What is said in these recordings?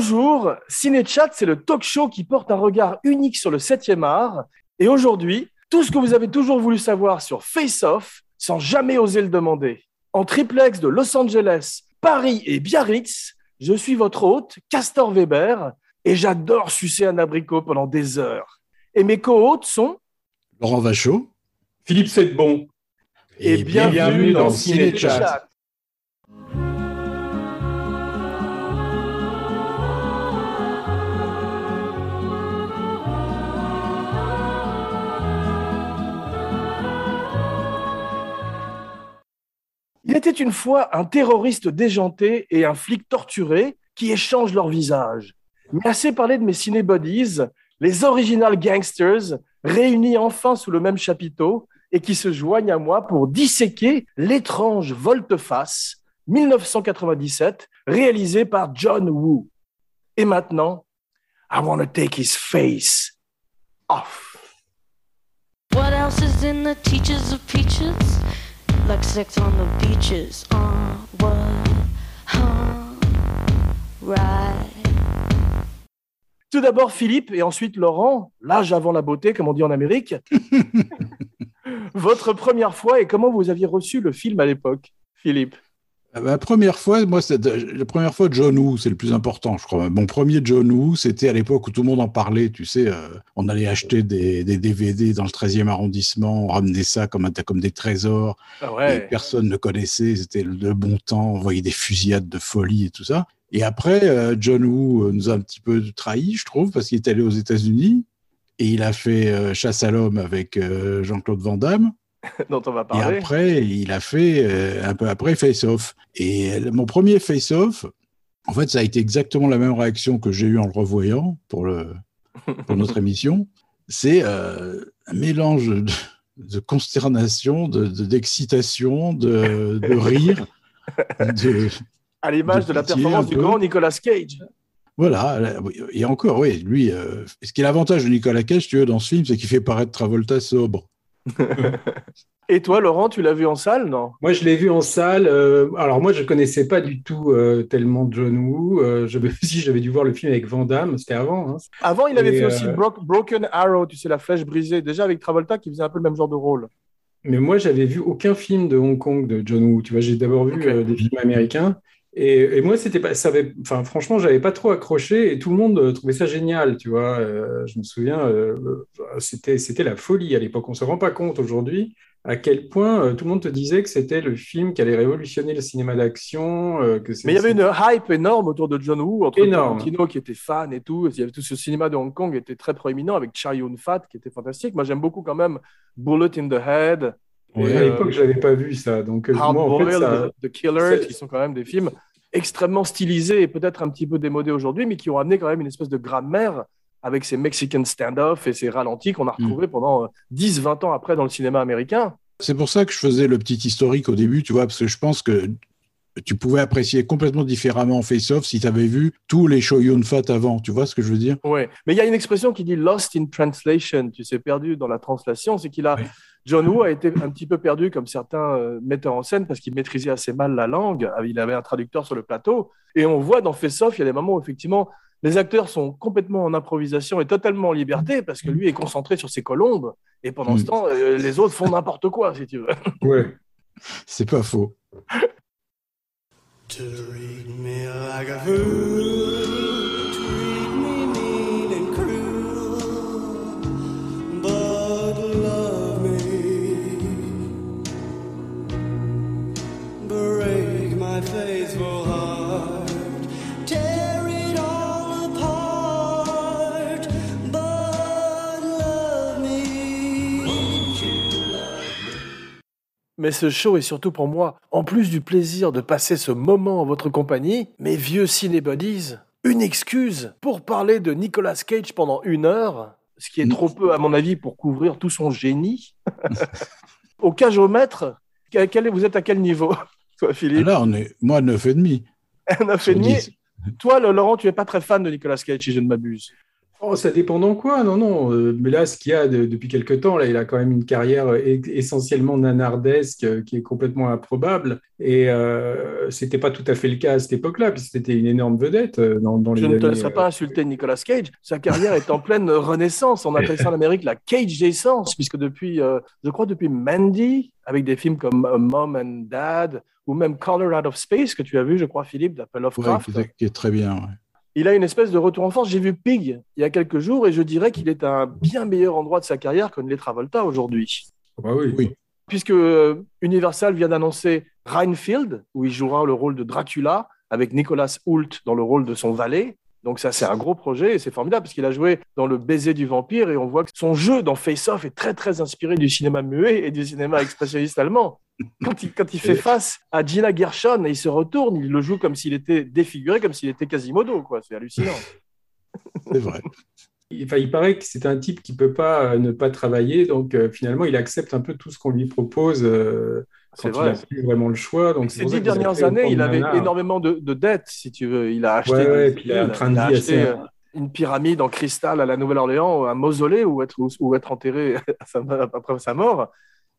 Bonjour, Cinéchat, c'est le talk show qui porte un regard unique sur le 7e art. Et aujourd'hui, tout ce que vous avez toujours voulu savoir sur Face Off sans jamais oser le demander. En triplex de Los Angeles, Paris et Biarritz, je suis votre hôte, Castor Weber, et j'adore sucer un abricot pendant des heures. Et mes co-hôtes sont Laurent Vachaud, Philippe Sedbon. Et, Et bienvenue, bienvenue dans dans Cinéchat. Il était une fois un terroriste déjanté et un flic torturé qui échangent leur visage. Mais assez parlé de mes cinébodies, les original gangsters réunis enfin sous le même chapiteau et qui se joignent à moi pour disséquer l'étrange volte-face 1997 réalisé par John Woo. Et maintenant, I want to take his face off. What else is in the teachers of peaches? Like sex on the beaches. Uh, what? Huh? Right. Tout d'abord Philippe et ensuite Laurent, l'âge avant la beauté, comme on dit en Amérique. Votre première fois et comment vous aviez reçu le film à l'époque, Philippe? La première fois, moi, c'est la première fois John Woo, c'est le plus important, je crois. Mon premier John Woo, c'était à l'époque où tout le monde en parlait. Tu sais, euh, on allait acheter des, des DVD dans le 13e arrondissement, on ramenait ça comme, un- comme des trésors. Ah et personne ne connaissait. C'était le, le bon temps. On voyait des fusillades de folie et tout ça. Et après, euh, John Woo euh, nous a un petit peu trahi, je trouve, parce qu'il est allé aux États-Unis et il a fait euh, Chasse à l'homme avec euh, Jean-Claude Van Damme. dont on va Et parler. après, il a fait euh, un peu après Face Off. Et euh, mon premier Face Off, en fait, ça a été exactement la même réaction que j'ai eue en le revoyant pour, le, pour notre émission. C'est euh, un mélange de, de consternation, de- de- d'excitation, de, de rire. À l'image de la performance du grand Nicolas Cage. voilà. Et encore, oui, lui, ce qui est l'avantage de Nicolas Cage, tu veux, dans ce film, c'est qu'il fait paraître Travolta sobre. Et toi, Laurent, tu l'as vu en salle, non? Moi, je l'ai vu en salle. euh, alors, moi, je connaissais pas du tout euh, tellement John Woo. Euh, je me suis dit, j'avais dû voir le film avec Van Damme. C'était avant. hein. Avant, il avait Et, fait aussi Bro- Broken Arrow, tu sais, la flèche brisée, déjà avec Travolta qui faisait un peu le même genre de rôle. Mais moi, j'avais vu aucun film de Hong Kong de John Woo. Tu vois, j'ai d'abord vu des films américains. Et, et moi, c'était pas, ça avait, enfin, franchement, j'avais pas trop accroché et tout le monde euh, trouvait ça génial. Tu vois, Euh, je me souviens, euh, c'était, c'était la folie à l'époque. On se rend pas compte aujourd'hui à quel point tout le monde te disait que c'était le film qui allait révolutionner le cinéma d'action. euh, que Mais il y avait une hype énorme autour de John Woo, entre. Tarantino qui était fan et tout. Il y avait tout ce cinéma de Hong Kong qui était très proéminent avec Chow Yun-fat qui était fantastique. Moi, j'aime beaucoup quand même Bullet in the Head, À l'époque, euh, je l'avais pas vu ça. Donc, euh, Hard moi, en fait, ça, The Killer, qui sont quand même des films extrêmement stylisés et peut-être un petit peu démodés aujourd'hui, mais qui ont amené quand même une espèce de grammaire avec ces Mexican stand-off et ces ralentis qu'on a Mm. retrouvés pendant euh, 10-20 ans après dans le cinéma américain. C'est pour ça que je faisais le petit historique au début, tu vois, parce que je pense que tu pouvais apprécier complètement différemment Face Off si tu avais vu tous les shows Yun Fat avant, tu vois ce que je veux dire? Ouais, mais il y a une expression qui dit lost in translation, tu sais, perdu dans la translation, c'est qu'il a, Oui. John Woo a été un petit peu perdu comme certains euh, metteurs en scène parce qu'il maîtrisait assez mal la langue, Ah, il avait un traducteur sur le plateau, et on voit dans Face Off, il y a des moments où effectivement les acteurs sont complètement en improvisation et totalement en liberté parce que lui est concentré sur ses colombes, et pendant ce Mm. temps, euh, les autres font n'importe quoi, si tu veux. ouais. C'est pas faux. To treat me like a fool, Mais ce show est surtout pour moi, en plus du plaisir de passer ce moment en votre compagnie, mes vieux cinébodies, une excuse pour parler de Nicolas Cage pendant une heure, ce qui est trop peu à mon avis pour couvrir tout son génie. Au quel- quel est- vous êtes à quel niveau, toi Philippe? Là, on est, moi, 9,5. Un neuf et sur demi. 10. Toi, Laurent, tu es pas très fan de Nicolas Cage, si je ne m'abuse. Oh, ça dépend dans quoi, non, non. euh, mais là, ce qu'il y a de- depuis quelque temps, là, il a quand même une carrière euh, essentiellement nanardesque euh, qui est complètement improbable. Et euh, c'était pas tout à fait le cas à cette époque-là, puisque c'était une énorme vedette dans, dans les Je ne te laisserai pas insulter Nicolas Cage. Sa carrière est en pleine renaissance. On appelle ça en Amérique la Cage essence, puisque depuis, euh, je crois, depuis Mandy, avec des films comme Mom and Dad, ou même Color Out of Space, que tu as vu, je crois, Philippe, d'Apple Ouais, Lovecraft. est, qui est très bien. ouais. Il a une espèce de retour en force. J'ai vu Pig il y a quelques jours et je dirais qu'il est à un bien meilleur endroit de sa carrière que ne l'est Travolta aujourd'hui. bah oui. Oui. Puisque euh, Universal vient d'annoncer Reinfield, où il jouera le rôle de Dracula, avec Nicolas Hoult dans le rôle de son valet. Donc ça, c'est un gros projet et c'est formidable parce qu'il a joué dans Le baiser du vampire et on voit que son jeu dans Face Off est très très inspiré du cinéma muet et du cinéma expressionniste allemand. Quand il, quand il fait face à Gina Gershon et il se retourne, il le joue comme s'il était défiguré, comme s'il était Quasimodo. quoi. C'est hallucinant. C'est vrai. Il- Enfin, il paraît que c'est un type qui peut pas euh, ne pas travailler, donc euh, finalement, il accepte un peu tout ce qu'on lui propose euh, quand vrai. il n'a plus vraiment le choix. Donc, Ces dix dernières années, il avait énormément de, de dettes, si tu veux. Il a acheté, Ouais, ouais, des puis il a un îles, train de il a vie acheté, assez- une pyramide en cristal à la Nouvelle-Orléans, un mausolée où être, où être enterré après sa mort.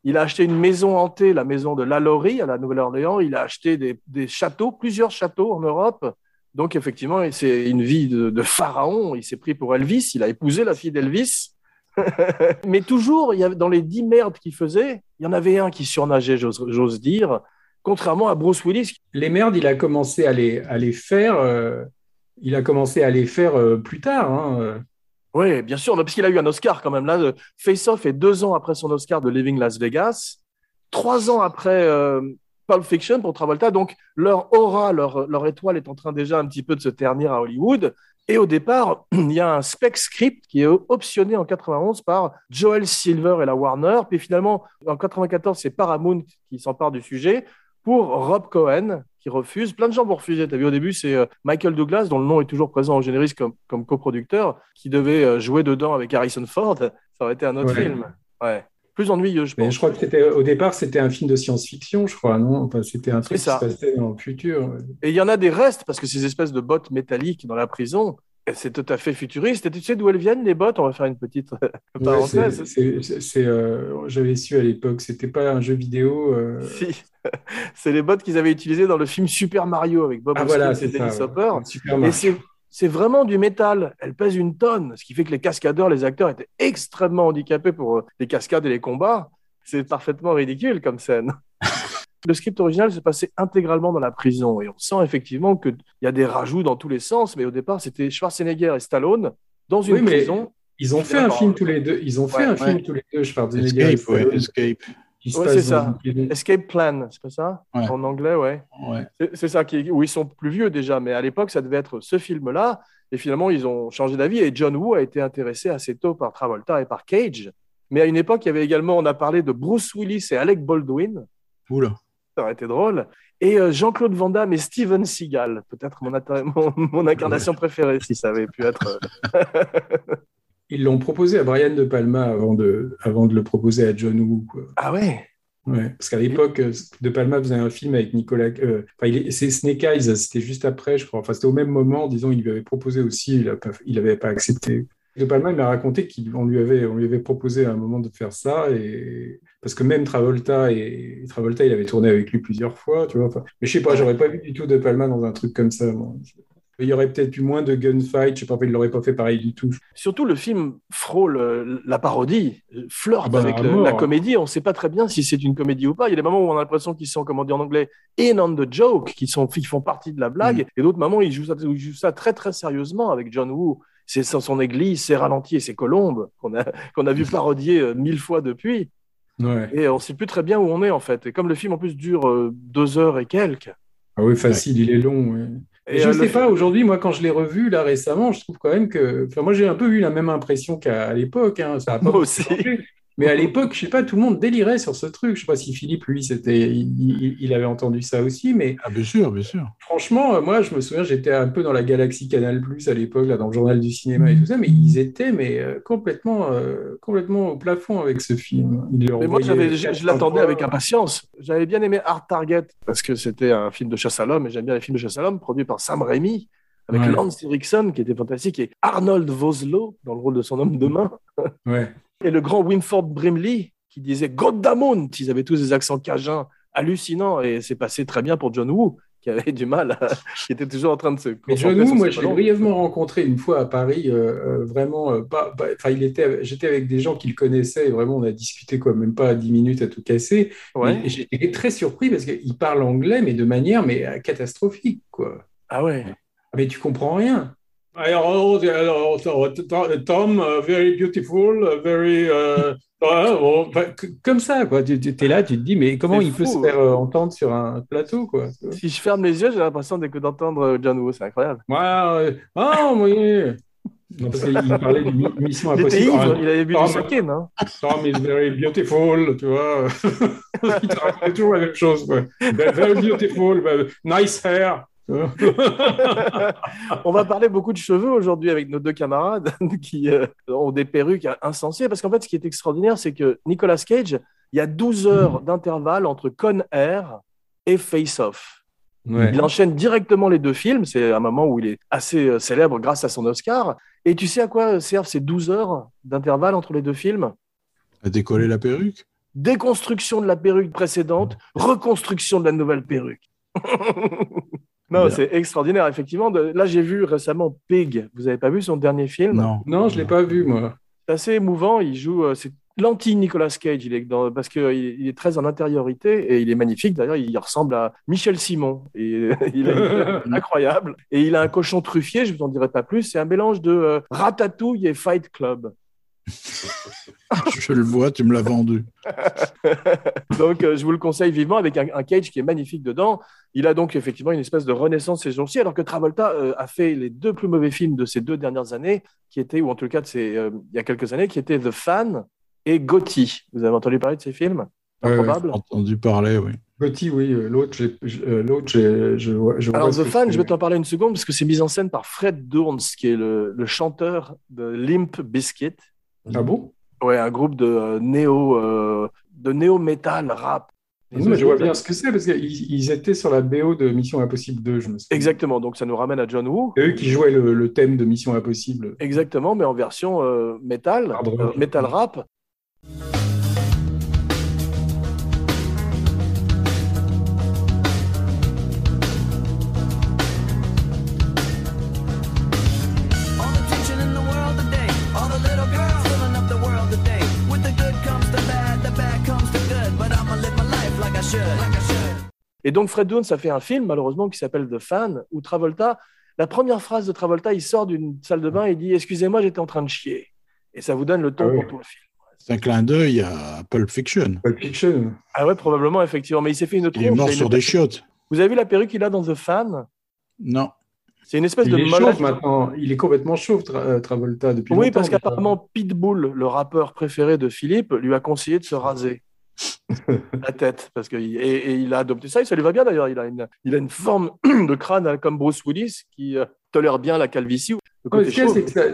Il a acheté une maison hantée, la maison de Lalaurie à la Nouvelle-Orléans. Il a acheté des, des châteaux, plusieurs châteaux en Europe. Donc, effectivement, c'est une vie de, de pharaon. Il s'est pris pour Elvis. Il a épousé la fille d'Elvis. Mais toujours, il y avait, dans les dix merdes qu'il faisait, il y en avait un qui surnageait, j'ose dire, contrairement à Bruce Willis. Les merdes, il a commencé à les, à les faire. euh, il a commencé à les faire euh, plus tard. hein, euh. Oui, bien sûr, parce qu'il a eu un Oscar quand même. Là, Face Off est deux ans après son Oscar de Living Las Vegas, trois ans après euh, Pulp Fiction pour Travolta. Donc, leur aura, leur, leur étoile est en train déjà un petit peu de se ternir à Hollywood. Et au départ, il y a un spec script qui est optionné en 91 par Joel Silver et la Warner. Puis finalement, en 94, c'est Paramount qui s'empare du sujet pour Rob Cohen qui refuse. Plein de gens vont refuser. Tu as vu au début, c'est euh, Michael Douglas, dont le nom est toujours présent au générique comme, comme coproducteur, qui devait euh, jouer dedans avec Harrison Ford. Ça aurait été un autre Ouais. film. Ouais. Plus ennuyeux, je Mais pense. je crois que c'était au départ, c'était un film de science-fiction, je crois, non? Enfin, c'était un truc qui se passait dans le futur. Et il y en a des restes, parce que ces espèces de bottes métalliques dans la prison, c'est tout à fait futuriste. Et tu sais d'où elles viennent, les bottes? On va faire une petite Ouais, c'est- parenthèse. c'est, euh, J'avais su à l'époque, c'était pas un jeu vidéo. euh, Si. c'est les bottes qu'ils avaient utilisées dans le film Super Mario avec Bob Ah Hoskins voilà, et Dennis. Hopper. ouais. Super Mario. C'est, vraiment du métal. Elle pèse une tonne, ce qui fait que les cascadeurs, les acteurs étaient extrêmement handicapés pour euh, les cascades et les combats. C'est parfaitement ridicule comme scène. Le script original se passait intégralement dans la prison et on sent effectivement qu'il y a des rajouts dans tous les sens, mais au départ c'était Schwarzenegger et Stallone dans une Oui, mais prison. Ils ont fait un film tous les deux. Ils ont fait Ouais, un film tous les deux, Schwarzenegger et Escape, ouais, Escape. Qui se Ouais, passe c'est dans ça. Escape Plan, c'est pas ça? Ouais. En anglais, ouais. Ouais. C'est- ça, qui, où ils sont plus vieux déjà, mais à l'époque, ça devait être ce film-là. Et finalement, ils ont changé d'avis. Et John Woo a été intéressé assez tôt par Travolta et par Cage. Mais à une époque, il y avait également, on a parlé de Bruce Willis et Alec Baldwin. Oula. Ça aurait été drôle. Et euh, Jean-Claude Van Damme et Steven Seagal. Peut-être mon, atta- mon, mon incarnation préférée, si ça avait pu être. Ils l'ont proposé à Brian De Palma avant de, avant de le proposer à John Woo. quoi. Ah ouais? Ouais, parce qu'à l'époque, euh, De Palma faisait un film avec Nicolas. euh, enfin, c'est Snake Eyes, c'était juste après, je crois. Enfin, c'était au même moment, disons, il lui avait proposé aussi, il n'avait pas accepté. De Palma, il m'a raconté qu'on lui, avait, on lui avait proposé à un moment de faire ça, et... parce que même Travolta, et Travolta, il avait tourné avec lui plusieurs fois, tu vois. Enfin, mais je sais pas, j'aurais pas vu du tout De Palma dans un truc comme ça. moi. Il y aurait peut-être eu moins de gunfight, je sais pas, il l'aurait pas fait pareil du tout. Surtout, le film frôle euh, la parodie, flirte Ah bah, avec le- la comédie. On ne sait pas très bien si c'est une comédie ou pas. Il y a des moments où on a l'impression qu'ils sont, comment dire en anglais, in on the joke, qui sont, font partie de la blague. Et d'autres moments, ils jouent, ça, ils jouent ça très, très sérieusement avec John Woo. C'est son église, ses ralentis et ses colombes qu'on a, qu'on a vu parodier euh, mille fois depuis. Ouais. Et on ne sait plus très bien où on est, en fait. Et comme le film, en plus, dure euh, deux heures et quelques. Ah oui, facile, il est long. ouais. Et, je euh, ne le sais pas, aujourd'hui, moi, quand je l'ai revu là récemment, je trouve quand même que. Enfin, moi, j'ai un peu eu la même impression qu'à l'époque. hein, Ça a pas Moi aussi. changé. Mais à l'époque, je sais pas, tout le monde délirait sur ce truc. Je sais pas si Philippe, lui, c'était, il, il- il avait entendu ça aussi. Mais Ah, bien sûr, bien sûr. franchement, euh, moi, je me souviens, j'étais un peu dans la galaxie Canal Plus à l'époque, là, dans le journal du cinéma et tout ça. Mais ils étaient mais, euh, complètement, euh, complètement au plafond avec ce film. Mais moi, je, je l'attendais avec impatience. J'avais bien aimé Art Target parce que c'était un film de chasse à l'homme et j'aime bien les films de chasse à l'homme produits par Sam Raimi. avec Ouais. Lance Erickson, qui était fantastique, et Arnold Vosloo, dans le rôle de son homme de main, Ouais. Et le grand Winford Brimley, qui disait Goddammon Ils avaient tous des accents cajuns hallucinants, et c'est passé très bien pour John Woo, qui avait du mal, à- qui était toujours en train de se. Mais John Woo, moi, je l'ai brièvement rencontré une fois à Paris, euh, euh, vraiment, euh, pas, pas- il était, j'étais avec des gens qui le connaissaient et vraiment, on a discuté quoi, même pas 10 minutes à tout casser. Ouais. J'étais très surpris parce qu'il parle anglais, mais de manière mais catastrophique, quoi. Ah ouais. Mais tu comprends rien. Alors, Tom, uh, very beautiful, uh, very. uh, comme ça, quoi. Tu es là, tu te dis, mais comment il peut fou, se faire euh, entendre sur un plateau, quoi. Si je ferme les yeux, j'ai l'impression d'entendre euh, John Woo, c'est incroyable. Ouais. Ah, oui. Non, parce qu'il parlait d'une mission impossible. ivre, Ah, il avait bu Ah, du saké, non? Tom is very beautiful, tu vois. il te racontait toujours la même chose, quoi. Very beautiful, nice hair. On va parler beaucoup de cheveux aujourd'hui avec nos deux camarades qui euh, ont des perruques insensées. Parce qu'en fait, ce qui est extraordinaire, c'est que Nicolas Cage, il y a 12 heures d'intervalle entre Con Air et Face Off. Ouais. Il enchaîne directement les deux films. C'est un moment où il est assez euh, célèbre grâce à son Oscar. Et tu sais à quoi servent ces 12 heures d'intervalle entre les deux films? À décoller la perruque? Déconstruction de la perruque précédente, reconstruction de la nouvelle perruque. non, c'est extraordinaire, effectivement. De- Là, j'ai vu récemment Pig. Vous avez pas vu son dernier film? Non. Non, je l'ai pas vu, moi. C'est assez émouvant. Il joue, euh, c'est l'anti-Nicolas Cage. Il est dans, parce qu'il il est très en intériorité et il est magnifique. D'ailleurs, il ressemble à Michel Simon. Et, il tête incroyable. Et il a un cochon truffier, je vous en dirai pas plus. C'est un mélange de euh, Ratatouille et Fight Club. Je le vois, tu me l'as vendu. Donc, euh, je vous le conseille vivement avec un, un Cage qui est magnifique dedans. Il a donc effectivement une espèce de renaissance ces jours-ci, alors que Travolta euh, a fait les deux plus mauvais films de ces deux dernières années, qui étaient, ou en tout cas de ces, euh, il y a quelques années, qui étaient The Fan et Gotti. Vous avez entendu parler de ces films? Ouais, Improbable. J'ai entendu parler, oui. Petit, oui. L'autre, je- je, vois- je vois Alors, The Fan, je vais t'en parler une seconde parce que c'est mis en scène par Fred Durns, qui est le, le chanteur de Limp Bizkit. Ah bon? Ouais, un groupe de euh, néo, euh, de néo metal rap. Non, mais je vois bien ce que c'est parce qu'ils ils étaient sur la BO de Mission Impossible 2, je me souviens. Exactement. Donc, ça nous ramène à John Woo. C'est eux qui jouaient le, le thème de Mission Impossible. Exactement, mais en version euh, metal, euh, metal rap. Et donc Fred Durst a fait un film, malheureusement, qui s'appelle The Fan, où Travolta, la première phrase de Travolta, il sort d'une salle de bain et il dit Excusez-moi, j'étais en train de chier. Et ça vous donne le ton Ah oui. pour tout le film. C'est un clin d'œil à Pulp Fiction. Pulp Fiction. Ah ouais, probablement, effectivement. Mais il s'est fait une Il est mort il sur des chiottes. Vous avez vu la perruque qu'il a dans The Fan? Non. C'est une espèce Il de est chauve maintenant. Il est complètement chauve, Tra- euh, Travolta, depuis Oui, longtemps. parce qu'apparemment, Pitbull, le rappeur préféré de Philippe, lui a conseillé de se raser la tête. Parce que, et, et il a adopté ça, et ça lui va bien d'ailleurs. Il, a une- il a une forme de crâne hein, comme Bruce Willis qui euh, tolère bien la calvitie. Ouais,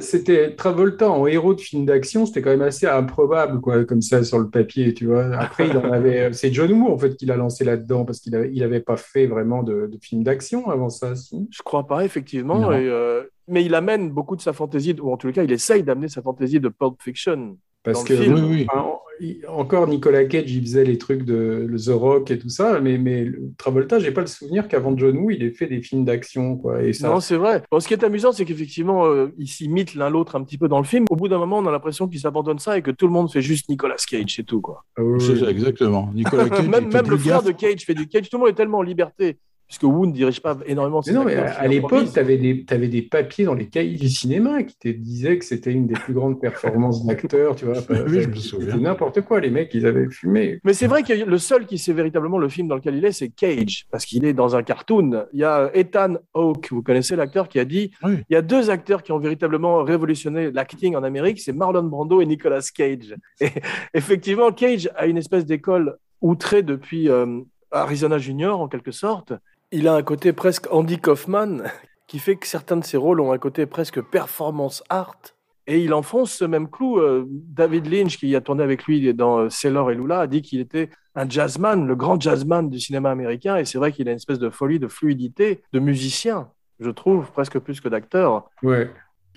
c'était Travolta en héros de film d'action, c'était quand même assez improbable, quoi, comme ça sur le papier, tu vois. Après, il en avait, c'est John Woo en fait qui l'a lancé là-dedans parce qu'il avait, il avait pas fait vraiment de, de film d'action avant ça, si. Je crois pas, effectivement. Et, euh, mais il amène beaucoup de sa fantaisie, ou en tout cas, il essaye d'amener sa fantaisie de Pulp Fiction. Parce que le film. Oui, oui. enfin, il- encore Nicolas Cage, il faisait les trucs de le The Rock et tout ça, mais, mais Travolta, j'ai pas le souvenir qu'avant John Woo, il ait fait des films d'action, quoi. Et ça, Non, c'est vrai. Bon, ce qui est amusant, c'est qu'effectivement, euh, ils s'imitent l'un l'autre un petit peu dans le film. Au bout d'un moment, on a l'impression qu'ils abandonnent ça et que tout le monde fait juste Nicolas Cage, c'est tout. Quoi. Ah oui, C'est oui. ça, exactement. Nicolas Cage, même le frère gaffe. de Cage fait du Cage. Tout le monde est tellement en liberté, puisque Wu ne dirige pas énormément Mais ses non, mais à, l'époque, tu avais des, t'avais des papiers dans les cahiers du cinéma qui te disaient que c'était une des plus grandes performances d'acteurs, tu vois. Oui, je me souviens. n'importe quoi, les mecs, ils avaient fumé. Mais c'est vrai que le seul qui sait véritablement le film dans lequel il est, c'est Cage, parce qu'il est dans un cartoon. Il y a Ethan Hawke, vous connaissez l'acteur, qui a dit Oui. il y a deux acteurs qui ont véritablement révolutionné l'acting en Amérique, c'est Marlon Brando et Nicolas Cage. Et effectivement, Cage a une espèce d'école outrée depuis euh, Arizona Junior, en quelque sorte. Il a un côté presque Andy Kaufman, qui fait que certains de ses rôles ont un côté presque performance art. Et il enfonce ce même clou. Euh, David Lynch, qui a tourné avec lui dans euh, Sailor et Lula, a dit qu'il était un jazzman, le grand jazzman du cinéma américain. Et c'est vrai qu'il a une espèce de folie, de fluidité, de musicien. je trouve, presque plus que d'acteur. Ouais.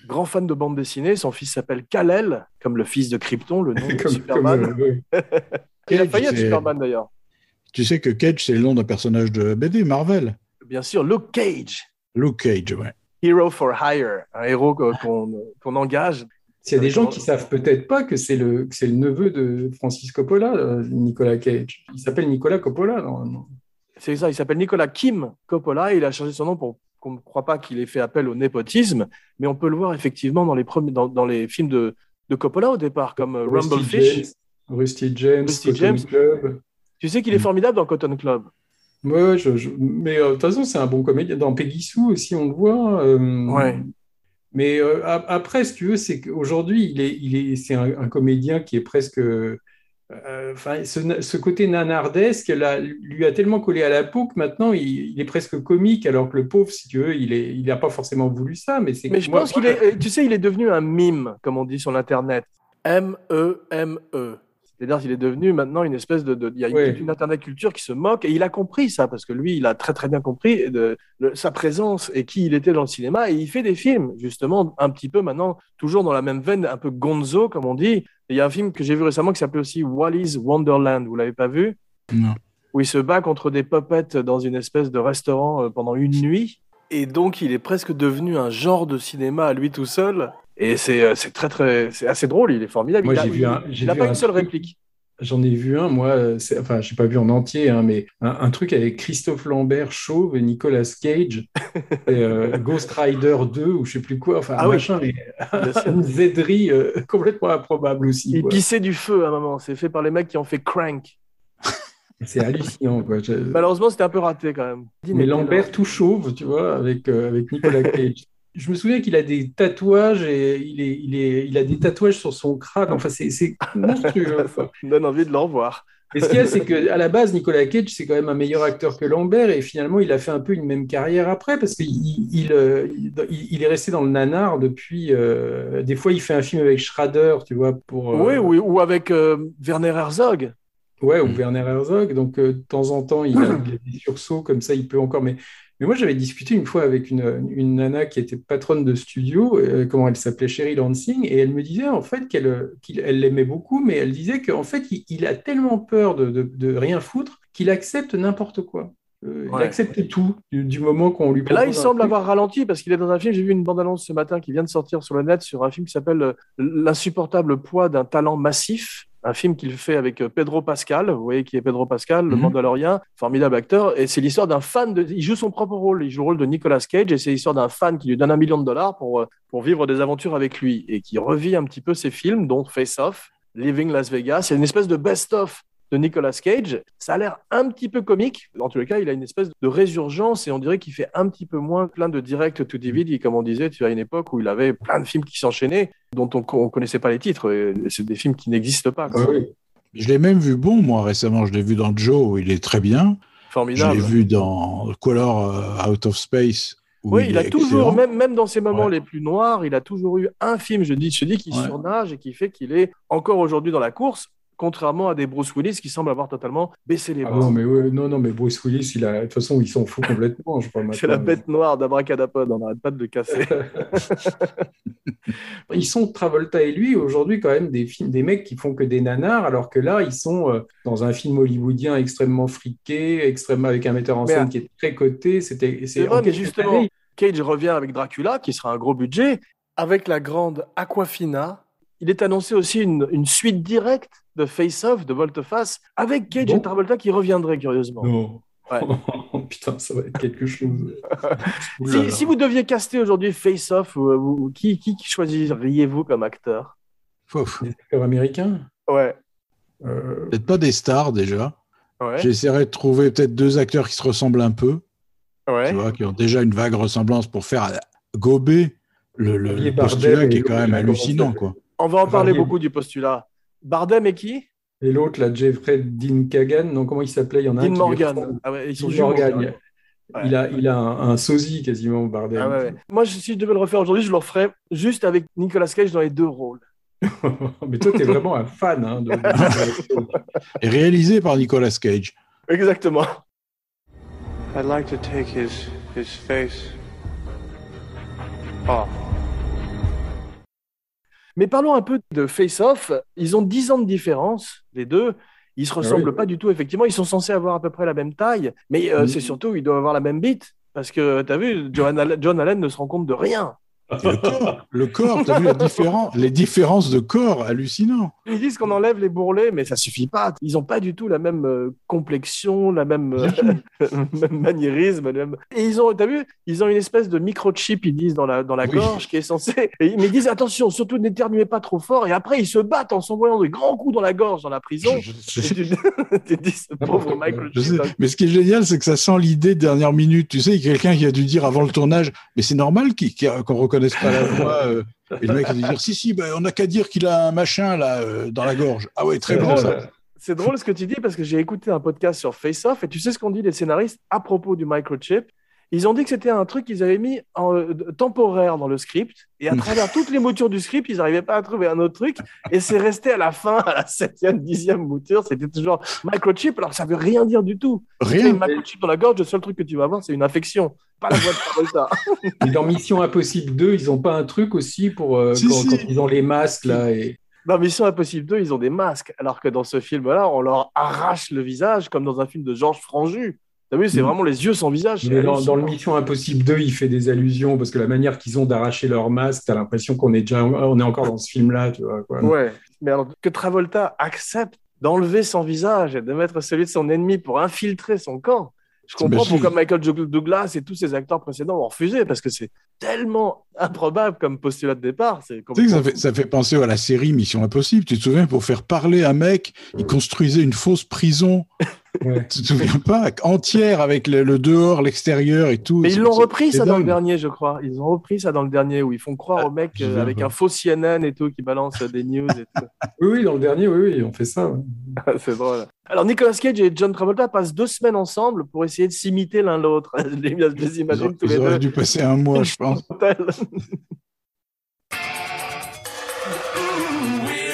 Grand fan de bande dessinée, son fils s'appelle Kal-El, comme le fils de Krypton, le nom de Comme- Superman. comme, euh, ouais. Il a failli être Superman d'ailleurs. Tu sais que Cage, c'est le nom d'un personnage de BD, Marvel. Bien sûr, Luke Cage, Luke Cage, ouais. Hero for Hire, un héros qu'on qu'on engage. S'il y a des gens qui savent peut-être pas que c'est le, que c'est le neveu de Francis Coppola, euh, Nicolas Cage. Il s'appelle Nicolas Coppola, normalement. C'est ça, il s'appelle Nicolas Kim Coppola et il a changé son nom pour qu'on ne croit pas qu'il ait fait appel au népotisme, mais on peut le voir effectivement dans les, premiers, dans, dans les films de, de Coppola au départ, comme euh, Rusty Rumblefish. James, Rusty James, Rusty James. Club. Tu sais qu'il est Mm. formidable dans Cotton Club. Ouais, je- je- mais euh, de toute façon, c'est un bon comédien. Dans Peggy Sue aussi, on le voit. euh, Ouais. Mais euh, ap- après, si tu veux, c'est qu'aujourd'hui, il est, il est, c'est un, un comédien qui est presque. euh, Enfin, ce, ce côté nanardesque là, lui a tellement collé à la peau que maintenant il, il est presque comique, alors que le pauvre, si tu veux, il est, il n'a pas forcément voulu ça. Mais c'est Mais je moi- pense qu'il est, euh, tu sais, il est devenu un mime, comme on dit sur l'Internet. M-E-M-E. C'est-à-dire qu'il est devenu maintenant une espèce de. de- il y a une- Internet culture qui se moque et il a compris ça parce que lui, il a très très bien compris de, de- sa présence et qui il était dans le cinéma et il fait des films, justement, un petit peu maintenant, toujours dans la même veine, un peu gonzo, comme on dit. Il y a un film que j'ai vu récemment qui s'appelait aussi Wally's Wonderland. Vous l'avez pas vu? Non. où il se bat contre des puppets dans une espèce de restaurant euh, pendant une nuit. Et donc, il est presque devenu un genre de cinéma à lui tout seul. Et c'est euh, c'est très, très, c'est assez drôle. Il est formidable. Moi, il a, j'ai vu un- il j'ai n'a pas un une seule truc- réplique. J'en ai vu un, moi, c'est- enfin, je n'ai pas vu en entier, hein, mais un, un truc avec Christophe Lambert, Chauve et Nicolas Cage, et, euh, Ghost Rider 2 ou je sais plus quoi, enfin, Ah un oui. machin, mais une zéderie euh, complètement improbable aussi. Il quoi. pissait du feu à un moment. C'est fait par les mecs qui ont fait Crank. C'est hallucinant. Quoi. Malheureusement, c'était un peu raté quand même. Mais Lambert tout chauve, tu vois, avec, euh, avec Nicolas Cage. Je me souviens qu'il a des tatouages et il, est, il, est, il a des tatouages sur son crâne. Enfin, c'est monstrueux. quoi. Ça me donne envie de le revoir. Et ce qu'il y a, c'est qu'à la base, Nicolas Cage, c'est quand même un meilleur acteur que Lambert, et finalement, il a fait un peu une même carrière après, parce qu'il il, euh, il- il est resté dans le nanar depuis. euh, des fois, il fait un film avec Schrader, tu vois, pour. euh, Oui, oui, ou avec euh, Werner Herzog. Ouais, ou Mm. Werner Herzog. Donc, euh, de temps en temps, il a, il a des sursauts comme ça, il peut encore. Mais, mais moi, j'avais discuté une fois avec une, une nana qui était patronne de studio, euh, comment elle s'appelait, Sherry Lansing, et elle me disait en fait qu'elle l'aimait beaucoup, mais elle disait qu'en fait, il, il a tellement peur de, de, de rien foutre qu'il accepte n'importe quoi. Euh, Il accepte tout du, du moment qu'on lui là, il semble avoir ralenti parce qu'il est dans un film. J'ai vu une bande-annonce ce matin qui vient de sortir sur le net sur un film qui s'appelle euh, L'insupportable poids d'un talent massif. Un film qu'il fait avec euh, Pedro Pascal. Vous voyez qui est Pedro Pascal, le Mhm. Mandalorien, formidable acteur. Et c'est l'histoire d'un fan. De... Il joue son propre rôle. Il joue le rôle de Nicolas Cage et c'est l'histoire d'un fan qui lui donne un million de dollars pour, euh, pour vivre des aventures avec lui et qui revit un petit peu ses films, dont Face Off, Living Las Vegas. C'est une espèce de best-of de Nicolas Cage. Ça a l'air un petit peu comique. En tous les cas, il a une espèce de résurgence et on dirait qu'il fait un petit peu moins plein de direct to DVD, comme on disait, tu as une époque où il avait plein de films qui s'enchaînaient, dont on ne connaissait pas les titres. C'est des films qui n'existent pas. oui. Je l'ai même vu bon, moi, récemment. Je l'ai vu dans Joe, où il est très bien. Je Formidable. l'ai vu dans Color euh, Out of Space. Oui, il a toujours, même, même dans ses moments Ouais. les plus noirs, il a toujours eu un film, je dis, je dis qui Ouais. surnage et qui fait qu'il est encore aujourd'hui dans la course, contrairement à des Bruce Willis qui semblent avoir totalement baissé les Ah bras. non, mais ouais, non, non, mais Bruce Willis, il a, de toute façon, il s'en fout complètement. C'est la bête noire d'Abracadapod, on n'arrête pas de le casser. Ils sont Travolta et lui aujourd'hui quand même des films, des mecs qui font que des nanars, alors que là ils sont euh, dans un film hollywoodien extrêmement friqué, extrêmement avec un metteur en scène qui est très coté. C'est vrai, mais justement, Cage revient avec Dracula, qui sera un gros budget, avec la grande Aquafina. Il est annoncé aussi une, une suite directe de Face Off, de Volte-Face, avec Cage Bon. et Travolta qui reviendraient curieusement. Non. Ouais. Putain, ça va être quelque chose. Si, vous deviez caster aujourd'hui Face Off, qui, qui choisiriez-vous comme acteur? Fouf. Des acteurs américains? Ouais. Euh, Peut-être pas des stars déjà. Ouais. J'essaierai de trouver peut-être deux acteurs qui se ressemblent un peu, ouais. tu vois, qui ont déjà une vague ressemblance pour faire gober le, le postulat qui est quand même hallucinant, quoi. On va en parler beaucoup du postulat. Bardem et qui? Et l'autre, là, Jeffrey Dean Kagan, non, comment il s'appelait? Il y en a un Dean lui Morgan. Ah ouais, ils sont Dean jumeaux, Morgan. ouais. Ouais. Il a, il a un, un sosie quasiment, Bardem. Ah ouais, ouais. Moi, je- si je devais le refaire aujourd'hui, je le referais juste avec Nicolas Cage dans les deux rôles. Mais toi, tu es vraiment un fan. Hein, de- Et réalisé par Nicolas Cage. Exactement. I'd like to take his his face Ah. Mais parlons un peu de Face Off. Ils ont 10 ans de différence, les deux. Ils se ressemblent oui. pas du tout, effectivement. Ils sont censés avoir à peu près la même taille, mais euh, Mhm. c'est surtout, ils doivent avoir la même bite. Parce que, tu as vu, John Allen, John Allen ne se rend compte de rien. Et le corps, le corps, t'as vu la différence, les différences de corps hallucinants. Ils disent qu'on enlève les bourrelets, mais ça suffit pas. Ils ont pas du tout la même euh, complexion, la même, euh, même maniérisme. même- Et ils ont, t'as vu, ils ont une espèce de microchip, ils disent, dans la, dans la Oui. gorge qui est censé. Et, mais ils disent attention, surtout n'éternuez pas trop fort. Et après, ils se battent en s'envoyant des grands coups dans la gorge dans la prison. Je- je- Et tu, tu dis, ce pauvre microchip. Je sais. Mais ce qui est génial, c'est que ça sent l'idée de dernière minute. Tu sais, il y a quelqu'un qui a dû dire avant le tournage, mais c'est normal qu'il- qu'il- qu'on reconnaisse pas la voix. euh. Et le mec a dû dire, si, si, ben, on n'a qu'à dire qu'il a un machin là euh, dans la gorge. Ah ouais, très bon drôle. ça. C'est drôle ce que tu dis parce que j'ai écouté un podcast sur Face Off et tu sais ce qu'ont dit les scénaristes à propos du microchip? Ils ont dit que c'était un truc qu'ils avaient mis en, euh, temporaire dans le script et à travers toutes les moutures du script, ils n'arrivaient pas à trouver un autre truc et c'est resté à la fin, à la septième, dixième mouture, c'était toujours microchip alors que ça veut rien dire du tout. Rien. une microchip dans la gorge, le seul truc que tu vas avoir, c'est une infection, pas la voix de Travolta. Et dans Mission Impossible 2, ils ont pas un truc aussi pour euh, Si, quand, si. quand ils ont les masques là et Dans Mission Impossible 2, ils ont des masques, alors que dans ce film-là, on leur arrache le visage, comme dans un film de Georges Franju. T'as vu, c'est Mm. vraiment les yeux sans visage. Mais dans, dans le. Mission Impossible 2, il fait des allusions parce que la manière qu'ils ont d'arracher leur masque, t'as l'impression qu'on est déjà, on est encore dans ce film-là, tu vois. Quoi. Ouais, mais alors que Travolta accepte d'enlever son visage et de mettre celui de son ennemi pour infiltrer son camp, je comprends pourquoi Michael Douglas et tous ces acteurs précédents ont refusé, parce que c'est tellement improbable comme postulat de départ. C'est Tu sais que ça fait, ça fait penser à la série Mission Impossible. Tu te souviens, pour faire parler un mec, il construisait une fausse prison. Ouais. Tu te souviens pas? Entière avec le, le dehors, l'extérieur et tout. Mais ils l'ont repris ça dans le dernier, je crois. Ils ont repris ça dans le dernier où ils font croire au mec euh, avec pas. un faux CNN et tout qui balance des news et tout. Oui, oui, dans le dernier, oui, oui, on fait ça. ouais. C'est drôle. Alors Nicolas Cage et John Travolta passent deux semaines ensemble pour essayer de s'imiter l'un l'autre. Je les, imagine tous les deux. dû passer un mois, je pense.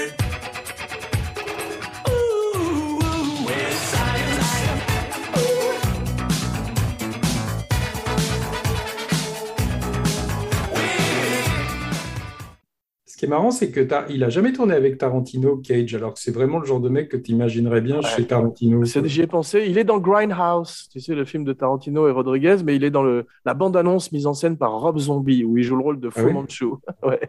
qui est marrant, c'est que il a jamais tourné avec Tarantino, Cage, alors que c'est vraiment le genre de mec que tu imaginerais bien Ouais. chez Tarantino. J'y ai pensé. Il est dans Grindhouse, tu sais, le film de Tarantino et Rodriguez, mais il est dans le, la bande-annonce mise en scène par Rob Zombie, où il joue le rôle de Fu Ah oui Manchu. Ouais.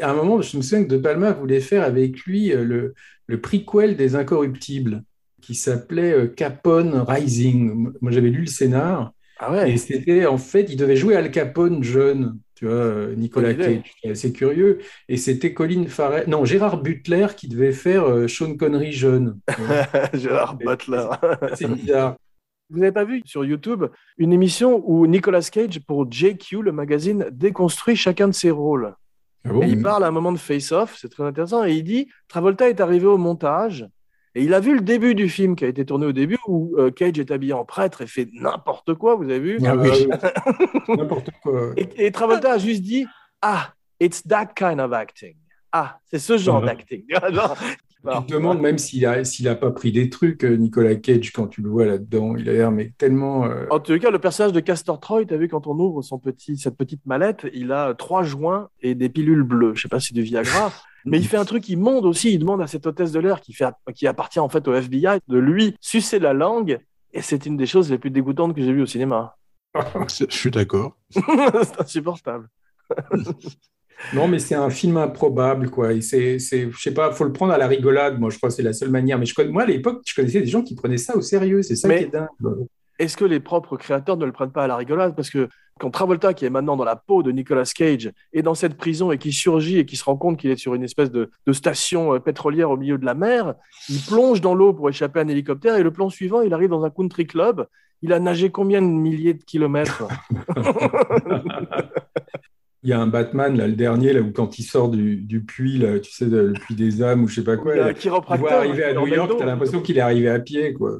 À un moment, je me souviens que De Palma voulait faire avec lui euh, le, le prequel des Incorruptibles, qui s'appelait euh, Capone Rising. Moi, j'avais lu le scénar, Ah ouais. et c'était en fait, il devait jouer Al Capone jeune, tu vois, euh, Nicolas. Cage, qui est assez curieux, et c'était Colin Farrell, non, Gérard Butler qui devait faire euh, Sean Connery jeune. Gérard Butler. C'est bizarre. Vous n'avez pas vu sur YouTube une émission où Nicolas Cage, pour JQ, le magazine, déconstruit chacun de ses rôles. Ah bon? Et il parle à un moment de face-off, c'est très intéressant, et il dit Travolta est arrivé au montage, et il a vu le début du film qui a été tourné au début, où euh, Cage est habillé en prêtre et fait n'importe quoi, vous avez vu Ah oui. N'importe quoi. et, et Travolta a juste dit Ah, it's that kind of acting. Ah, c'est ce genre Ouais. d'acting. Genre, Tu te demandes même s'il a, s'il a pas pris des trucs, euh, Nicolas Cage, quand tu le vois là-dedans. Il a l'air mais tellement. euh, En tout cas, le personnage de Castor Troy, tu as vu quand on ouvre son petit, cette petite mallette, il a trois joints et des pilules bleues. Je sais pas si c'est du Viagra, mais il fait un truc immonde aussi. Il demande à cette hôtesse de l'air qui, fait, qui appartient en fait au FBI de lui sucer la langue. Et c'est une des choses les plus dégoûtantes que j'ai vues au cinéma. Je suis d'accord. c'est insupportable. Non, mais c'est un film improbable, quoi. Et c'est, c'est, je sais pas, faut le prendre à la rigolade. Moi, je crois que c'est la seule manière. Mais je connais, moi, à l'époque, je connaissais des gens qui prenaient ça au sérieux. C'est ça Mais- qui est dingue. Est-ce que les propres créateurs ne le prennent pas à la rigolade? Parce que quand Travolta, qui est maintenant dans la peau de Nicolas Cage, est dans cette prison et qui surgit et qui se rend compte qu'il est sur une espèce de, de station euh, pétrolière au milieu de la mer, il plonge dans l'eau pour échapper à un hélicoptère et le plan suivant, il arrive dans un country club. Il a nagé combien de milliers de kilomètres Il y a un Batman, là, le dernier, là, où quand il sort du, du puits, là, tu sais, le puits des âmes, ou je sais pas quoi. Il là, tu chiropracteur. vois arriver à New York, d'eau. t'as l'impression qu'il est arrivé à pied, quoi.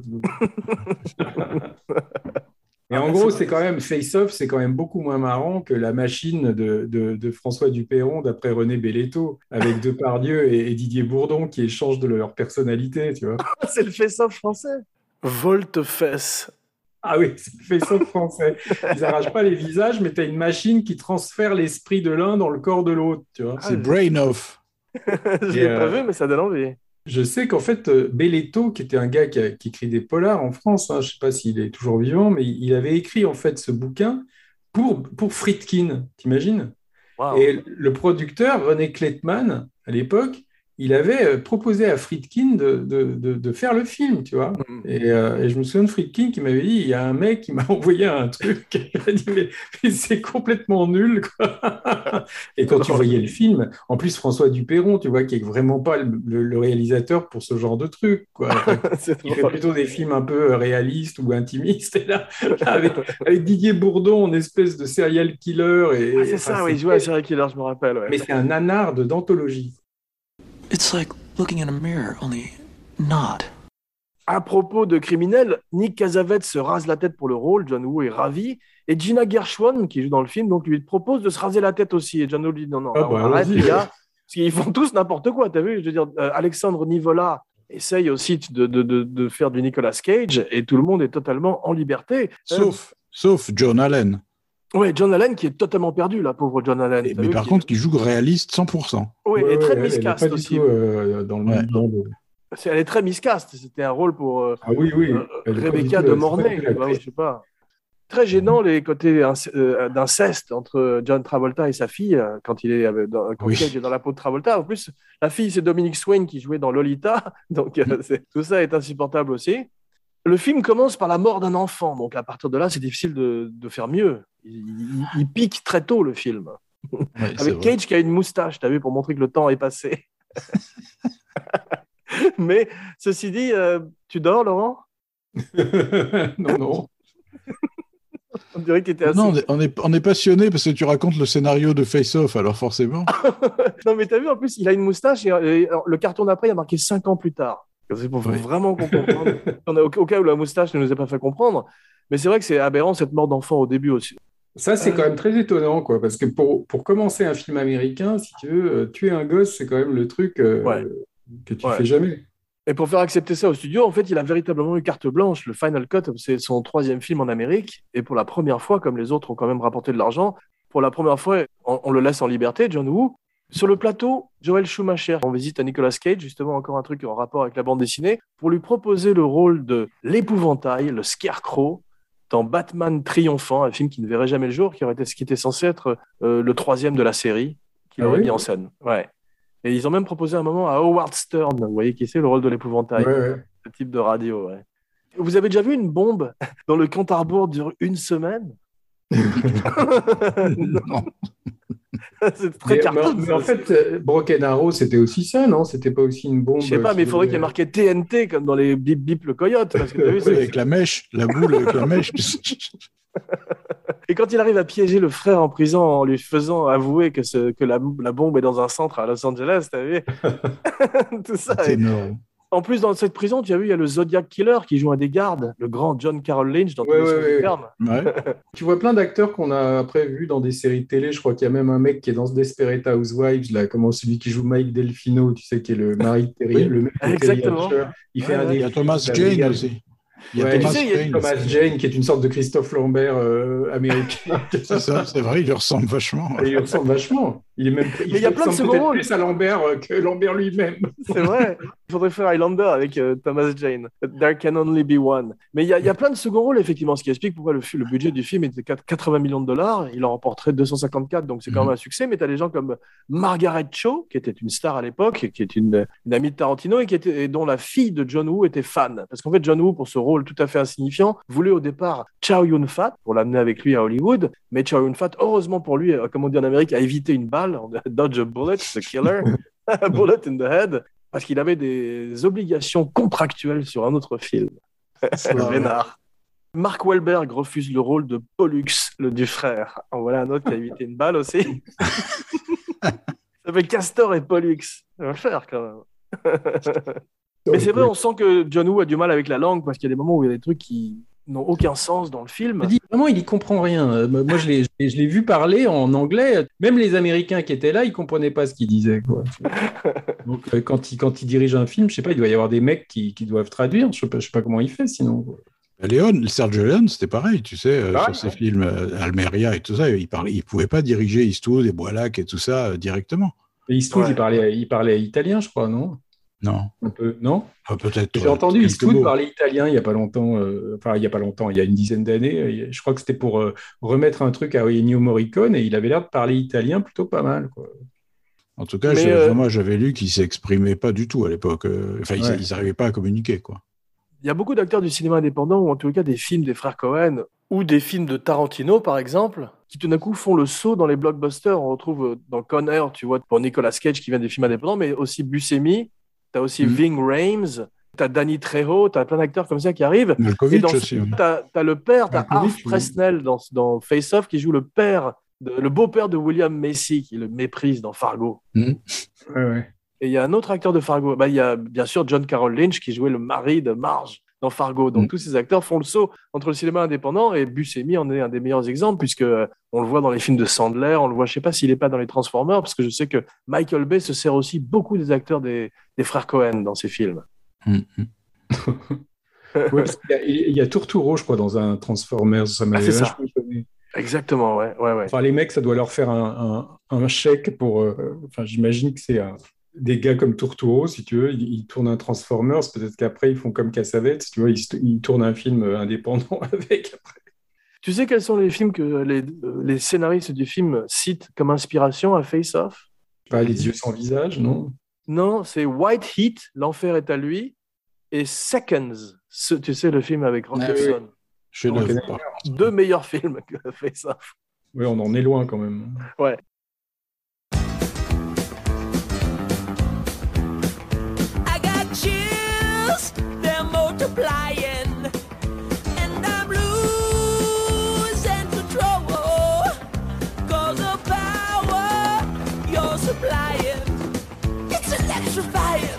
Et en Ah, gros, c'est- c'est quand même Face Off, c'est quand même beaucoup moins marrant que la machine de, de, de François Dupéron d'après René Belletto, avec Depardieu et, et Didier Bourdon qui échangent de leur personnalité, tu vois. C'est le face-off français. Volte-fesse. Ah oui, c'est le face-off français. Ils n'arrachent pas les visages, mais tu as une machine qui transfère l'esprit de l'un dans le corps de l'autre, tu vois. C'est Brain Off. Je l'ai pas euh, vu, mais ça donne envie. Je sais qu'en fait, euh, Belletto, qui était un gars qui, a- qui écrit des polars en France, hein, je ne sais pas s'il est toujours vivant, mais il avait écrit en fait ce bouquin pour, pour Friedkin, t'imagines? Et le producteur, René Kleitman, à l'époque, il avait euh, proposé à Friedkin de, de, de, de faire le film, tu vois. Mm. Et, euh, et je me souviens de Friedkin qui m'avait dit, il y a un mec qui m'a envoyé un truc, il m'a dit, mais, mais c'est complètement nul, quoi. Et quand tu voyais le film, en plus François Duperron, tu vois, qui est vraiment pas le, le- le réalisateur pour ce genre de truc, quoi. Il fait plutôt des films un peu réalistes ou intimistes. Et là, là, avec, avec Didier Bourdon en espèce de serial killer. Et, Ah, c'est ça, oui, il jouait à Serial Killer, je me rappelle. ouais. Mais c'est un nanar de d'anthologie. It's like looking in a mirror, only not. À propos de criminels, Nick Cazavet se rase la tête pour le rôle, John Woo est ravi, et Gina Gershon, qui joue dans le film, donc lui propose de se raser la tête aussi, et John Woo lui dit non, non, Ah non, bah, arrête les gars, parce qu'ils font tous n'importe quoi, t'as vu, je veux dire, euh, Alexandre Nivola essaye aussi de, de, de, de faire du Nicolas Cage, et tout le monde est totalement en liberté. Euh, Sauf, sauf John Allen. Ouais, John Allen qui est totalement perdu, là, pauvre John Allen. Et- mais par qui- contre, qui joue réaliste 100%. ouais, Ouais, et très ouais, elle miscast du aussi. tout, euh, dans le Ouais. même monde. C'est- Elle est très miscast, c'était un rôle pour... euh, Ah oui, oui. Euh, Rebecca de Mornay, l'actrice. je sais pas. Très gênant les côtés inc- d'inceste entre John Travolta et sa fille quand il est dans, quand Oui. Cage est dans la peau de Travolta. En plus, la fille c'est Dominique Swain qui jouait dans Lolita, donc c'est- tout ça est insupportable aussi. Le film commence par la mort d'un enfant, donc à partir de là, c'est difficile de, de faire mieux. Il, il- il pique très tôt le film, avec. Cage qui a une moustache, t'as vu, pour montrer que le temps est passé. Mais ceci dit, euh, tu dors, Laurent? Non, non. On dirait qu'il était assez Non, on est, on est, on est passionné parce que tu racontes le scénario de Face Off, alors forcément. Non, mais t'as vu, en plus, il a une moustache et, et alors, le carton d'après, il a marqué 5 ans plus tard. C'est pour Oui. vraiment qu'on comprenne. On a, au, au cas où la moustache ne nous a pas fait comprendre. Mais c'est vrai que c'est aberrant cette mort d'enfant au début aussi. Ça, c'est quand même très étonnant, quoi, parce que pour, pour commencer un film américain, si tu veux, euh, tuer un gosse, c'est quand même le truc euh, Ouais. que tu Ouais. fais jamais. Et pour faire accepter ça au studio, en fait, il a véritablement eu carte blanche. Le Final Cut, c'est son troisième film en Amérique. Et pour la première fois, comme les autres ont quand même rapporté de l'argent, pour la première fois, on, on le laisse en liberté, John Woo. Sur le plateau, Joel Schumacher, on visite à Nicolas Cage, justement encore un truc en rapport avec la bande dessinée, pour lui proposer le rôle de l'épouvantail, le Scarecrow, dans Batman Triomphant, un film qui ne verrait jamais le jour, qui, aurait été, qui était censé être euh, le troisième de la série, qu'il Ah aurait oui mis en scène. Ouais. Et ils ont même proposé un moment à Howard Stern, vous voyez qui c'est, le rôle de l'épouvantail Ouais, ouais. ce type de radio. Ouais. Vous avez déjà vu une bombe dont le compte à rebours dure une semaine? Non. C'est très Mais, cartoon. mais en fait, euh, Broken Arrow, c'était aussi ça, non? C'était pas aussi une bombe je sais pas, mais il faudrait qu'il y ait marqué TNT comme dans les Bip Bip le coyote. Parce que vu, avec la mèche, la boule avec la mèche. Et quand il arrive à piéger le frère en prison en lui faisant avouer que, ce- que la, la bombe est dans un centre à Los Angeles, t'as vu? Tout ça. C'est énorme. En plus, dans cette prison, tu as vu, il y a le Zodiac Killer qui joue un des gardes, le grand John Carroll Lynch dans tous Ouais, les. Ouais. Tu vois plein d'acteurs qu'on a après vus dans des séries de télé. Je crois qu'il y a même un mec qui est dans ce Desperate Housewives, là, comment celui qui joue Mike Delfino, tu sais, qui est le mari de Terry, Oui. le mec Terry Exactement. Hatcher. Il fait Ouais, un ouais. des Il y a Thomas Jane aussi. Il y a Ouais, Thomas tu sais, il y a Jane. Thomas Jane, qui est une sorte de Christophe Lambert euh, américain. C'est ça, c'est vrai, il lui ressemble vachement. Et il ressemble vachement. Il est même. Mais il y a plein de plus à Lambert euh, que Lambert lui-même. C'est vrai. Il faudrait faire Highlander avec euh, Thomas Jane. There can only be one. Mais il y, a- il y a plein de second rôles, effectivement, ce qui explique pourquoi le, budget du film était 4- 80 millions de dollars. Il en remporterait 254, donc c'est quand même un succès. Mais tu as des gens comme Margaret Cho, qui était une star à l'époque, qui est une, une amie de Tarantino, et, qui était, et dont la fille de John Woo était fan. Parce qu'en fait, John Woo, pour ce rôle tout à fait insignifiant, voulait au départ Chow Yun-fat pour l'amener avec lui à Hollywood. Mais Chow Yun-fat, heureusement pour lui, euh, comme on dit en Amérique, a évité une balle, dodge a bullet, the killer, a bullet in the head, parce qu'il avait des obligations contractuelles sur un autre film. Le Vénard. Mark Wahlberg refuse le rôle de Pollux, le du frère. En voilà un autre qui a évité une balle aussi. Ça s'appelle Castor et Pollux. Ça va le faire quand même. Mais c'est vrai, on sent que John Woo a du mal avec la langue parce qu'il y a des moments où il y a des trucs qui n'ont aucun sens dans le film. Dis, vraiment, il y comprend rien. Euh, Moi, je l'ai, vu parler en anglais. Même les Américains qui étaient là, ils comprenaient pas ce qu'il disait. Quoi. Donc, euh, quand il, quand il dirige un film, je sais pas, il doit y avoir des mecs qui, qui doivent traduire. Je sais pas, je sais pas comment il fait sinon. quoi. Léon, Sergio Leone, c'était pareil, tu sais, euh, sur ses ouais. films euh, Almeria et tout ça, il parlait, il pouvait pas diriger Eastwood et Boilac et tout ça euh, directement. Et Eastwood, Ouais. il, parlait, il parlait italien, je crois, non? Non, Un peu, non Enfin, peut-être. J'ai entendu Eastwood parler italien il n'y a pas longtemps, euh, enfin il n'y a pas longtemps, il y a une dizaine d'années. euh, Je crois que c'était pour euh, remettre un truc à Ennio Morricone et il avait l'air de parler italien plutôt pas mal. Quoi. En tout cas, euh, moi, j'avais lu qu'ils s'exprimaient pas du tout à l'époque. Enfin, ils- Ouais. ils n'arrivaient pas à communiquer, quoi. Il y a beaucoup d'acteurs du cinéma indépendant, ou en tout cas des films des frères Cohen, ou des films de Tarantino, par exemple, qui tout d'un coup font le saut dans les blockbusters. On retrouve dans Con Air, tu vois, pour Nicolas Cage qui vient des films indépendants, mais aussi Buscemi, tu as aussi Mhm. Ving Rhames, tu as Danny Trejo, tu as plein d'acteurs comme ça qui arrivent. Malkovich dans aussi. oui. tu as, le père, tu as oui. Presnell dans, dans Face Off qui joue le père, de- le beau-père de William Macy, qui le méprise dans Fargo. Ouais, ouais. Et il y a un autre acteur de Fargo. Bah, il y a bien sûr John Carroll Lynch qui jouait le mari de Marge dans Fargo. Donc Mm. tous ces acteurs font le saut entre le cinéma indépendant et Buscemi en est un des meilleurs exemples puisque euh, on le voit dans les films de Sandler, on le voit, je sais pas s'il est pas dans les Transformers parce que je sais que Michael Bay se sert aussi beaucoup des acteurs des, des frères Cohen dans ses films. Mm, mm. Ouais, parce qu'il y a- il y a Turturro, je crois, dans un Transformers. Ça Ah, c'est ça. Exactement, ouais, ouais, ouais. Enfin, les mecs, ça doit leur faire un, un- un chèque pour. euh, enfin, j'imagine que c'est un- des gars comme Turturro, si tu veux, ils, ils tournent un Transformers. Peut-être qu'après, ils font comme Cassavetes, tu vois, ils, tournent un film indépendant avec. Après. Tu sais quels sont les films que les, euh, les scénaristes du film citent comme inspiration à Face Off? Pas les yeux sans visage, non? Non, c'est White Heat, L'enfer est à lui, et Seconds, ce- tu sais, le film avec Rock Ah. Chef-d'œuvre, Ok. par- Deux meilleurs films que Face Off. Oui, on en est loin quand même. I chills, they're multiplying, and I'm losing control. Cause the power you're supplying, it's electrifying.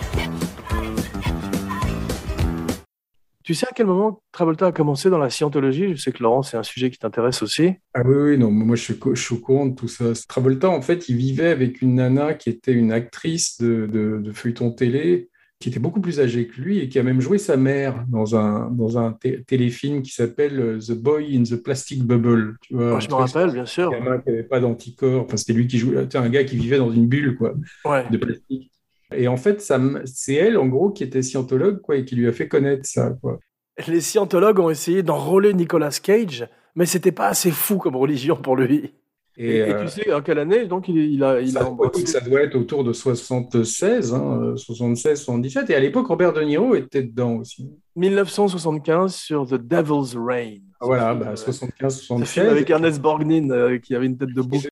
Tu sais à quel moment Travolta a commencé dans la scientologie? Je sais que Laurent, c'est un sujet qui t'intéresse aussi. Ah oui, oui, non, moi je suis, je suis au courant de tout ça. Travolta, en fait, il vivait avec une nana qui était une actrice de, de, de feuilleton télé, qui était beaucoup plus âgée que lui et qui a même joué sa mère dans un, dans un té- téléfilm qui s'appelle euh, The Boy in the Plastic Bubble. Tu vois, je me rappelle, bien sûr. Un qui n'avait pas d'anticorps. Enfin, c'était lui qui jouait, un gars qui vivait dans une bulle, quoi, Ouais. de plastique. Et en fait, c'est elle, en gros, qui était scientologue, quoi, et qui lui a fait connaître ça, quoi. Les scientologues ont essayé d'enrôler Nicolas Cage, mais c'était pas assez fou comme religion pour lui. Et, Et, et euh, tu sais en quelle année donc il, il a, il ça, a embrassé ça doit être autour de 76, hein, euh, 76, 77. Et à l'époque, Robert De Niro était dedans aussi. 1975 sur The Devil's Reign. Voilà, Ce bah, film, 75, Ce film 76. avec Ernest Borgnine euh, qui avait une tête de bouc.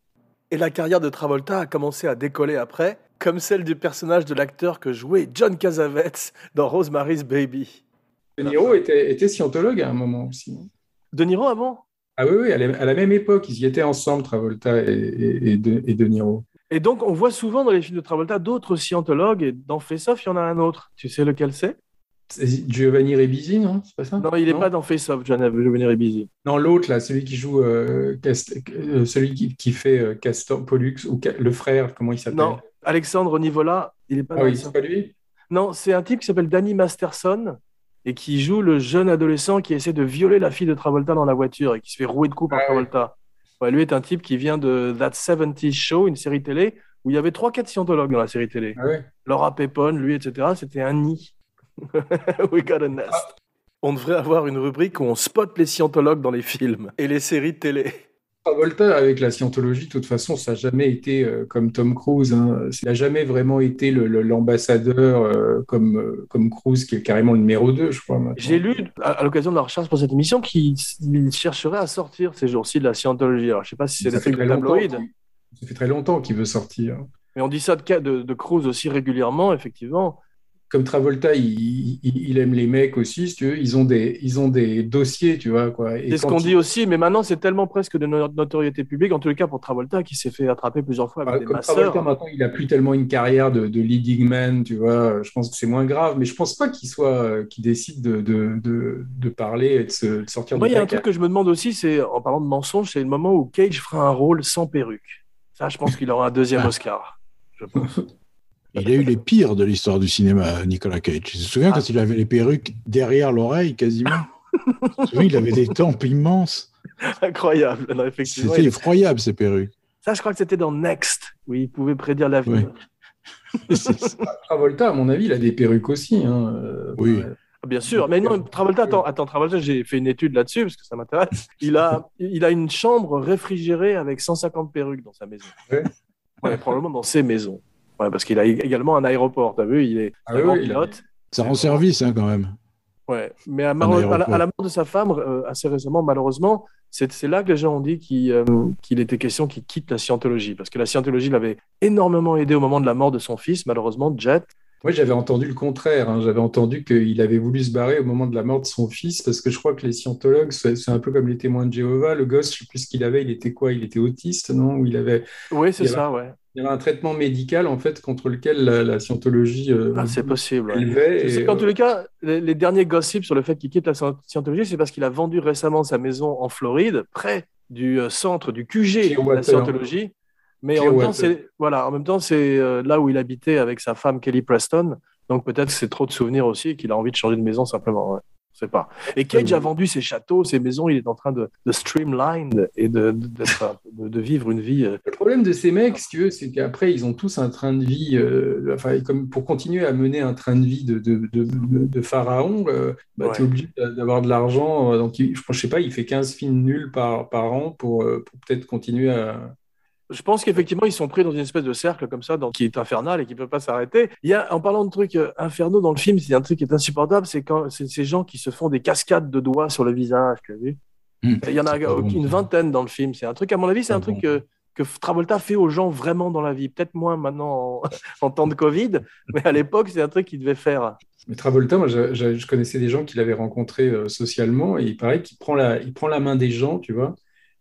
Et la carrière de Travolta a commencé à décoller après, comme celle du personnage de l'acteur que jouait John Cassavetes dans Rosemary's Baby. De Niro était, était scientologue à un moment aussi. De Niro avant? Ah oui, oui, à la, à la même époque, ils y étaient ensemble, Travolta et, et, et de, et De Niro. Et donc, on voit souvent dans les films de Travolta d'autres scientologues, et dans Face Off, il y en a un autre. Tu sais lequel c'est? Giovanni Ribisi, non? C'est pas ça? Non, il n'est pas dans Face Off, Giovanni Ribisi. Non, l'autre, là, celui qui joue, euh, Cast- euh, celui qui, qui fait euh, Castor Pollux, ou Ca- le frère, comment il s'appelle? Non, Alexandre Nivola, il n'est pas Ah dans oui, c'est pas lui? Non, c'est un type qui s'appelle Danny Masterson et qui joue le jeune adolescent qui essaie de violer la fille de Travolta dans la voiture et qui se fait rouer de coups par Ah. Travolta. Ouais, lui est un type qui vient de That 70s Show, une série télé où il y avait trois, quatre scientologues dans la série télé. Ah ouais. Laura Pepone, lui, etc. C'était un nid. We got a nest. On devrait avoir une rubrique où on spot les scientologues dans les films et les séries de télé. Travolta, avec la scientologie, de toute façon, ça n'a jamais été euh, comme Tom Cruise. Hein. Il n'a jamais vraiment été l'ambassadeur euh, comme, euh, comme Cruise, qui est carrément le numéro 2, je crois. J'ai lu à, à l'occasion de la recherche pour cette émission qu'il il chercherait à sortir ces jours-ci de la scientologie. Alors, je sais pas si c'est des trucs de tabloïd. Ça fait très longtemps qu'il veut sortir. Mais on dit ça de, de, de Cruz aussi régulièrement, effectivement. Comme Travolta, il, il- il aime les mecs aussi, si tu veux. Ils ont des, ils ont des dossiers, tu vois. Quoi. C'est ce qu'on il- dit aussi, mais maintenant c'est tellement presque de no- notoriété publique, en les cas pour Travolta, qui s'est fait attraper plusieurs fois avec Ah, des Comme masseurs. Travolta, maintenant, il a plus tellement une carrière de, de leading man, tu vois. Je pense que c'est moins grave, mais je pense pas qu'il soit, euh, qu'il décide de, de, de, de parler et de, se, de sortir Moi, il y a un truc que je me demande aussi, c'est en parlant de mensonge, c'est le moment où Cage fera un rôle sans perruque. Ça, je pense qu'il aura un deuxième Ah. Oscar. Je pense. Il a eu les pires de l'histoire du cinéma, Nicolas Cage. Tu te souviens Ah. quand il avait les perruques derrière l'oreille, quasiment? Je me souviens, il avait des tempes immenses. Incroyable. Non, effectivement, C'était il- effroyable, ces perruques. Ça, je crois que c'était dans Next, où il pouvait prédire l'avenir. Travolta, à mon avis, il a des perruques aussi. hein, euh, Oui. Ah, Bien sûr, mais non, Travolta, attends, attends Travolta, j'ai fait une étude là-dessus parce que ça m'intéresse. Il a, il a une chambre réfrigérée avec 150 perruques dans sa maison. Ouais. Ouais, probablement dans ses maisons. Ouais, parce qu'il a également un aéroport, t'as vu, il est Ah oui, oui, a- pilote. Ça rend service, hein, quand même. Ouais, mais à, la, aéroport. à la mort de sa femme, euh, assez récemment, malheureusement, c'est là que les gens ont dit qu'il euh, qu'il était question qu'il quitte la scientologie, parce que la scientologie l'avait énormément aidé au moment de la mort de son fils, malheureusement, Jet. Moi, j'avais entendu le contraire. hein. J'avais entendu qu'il avait voulu se barrer au moment de la mort de son fils, parce que je crois que les scientologues, c'est un peu comme les témoins de Jéhovah. Le gosse, je sais plus ce qu'il avait. Il était quoi? Il était autiste, non? Ou il avait, Oui, c'est ça, ouais. Il y avait un traitement médical, en fait, contre lequel la, la scientologie euh, Ah, c'est possible. ouais. qu'en euh, tous les cas, les, les derniers gossips sur le fait qu'il quitte la scien- scientologie, c'est parce qu'il a vendu récemment sa maison en Floride, près du euh, centre du QG de la scientologie. Mais en même temps, voilà, en même temps, c'est euh, là où il habitait avec sa femme Kelly Preston. Donc peut-être que c'est trop de souvenirs aussi et qu'il a envie de changer de maison simplement. Ouais. Sais pas. Et Cage a vendu ses châteaux, ses maisons. Il est en train de, de streamline et de, vivre une vie. euh, Le problème de ces mecs, si tu veux, c'est qu'après, ils ont tous un train de vie, euh, enfin, comme pour continuer à mener un train de vie de, pharaon, euh, bah, Ouais. tu es obligé d'avoir de l'argent. euh, Donc, il- je ne sais pas, il fait 15 films nuls par, par an pour, pour peut-être continuer à. Je pense qu'effectivement, ils sont pris dans une espèce de cercle comme ça, dans- qui est infernal et qui ne peut pas s'arrêter. Il y a, en parlant de trucs euh, infernaux dans le film, c'est un truc qui est insupportable, c'est quand c'est ces gens qui se font des cascades de doigts sur le visage. Tu as vu Hum, Il y en a une vingtaine dans le film. C'est un truc, à mon avis, c'est un truc que, que Travolta fait aux gens vraiment dans la vie. Peut-être moins maintenant en, en temps de Covid, mais à l'époque, c'est un truc qu'il devait faire. Mais Travolta, moi, je, je- je connaissais des gens qui l'avaient rencontré euh, socialement et il paraît qu'il prend la, il prend la main des gens, tu vois,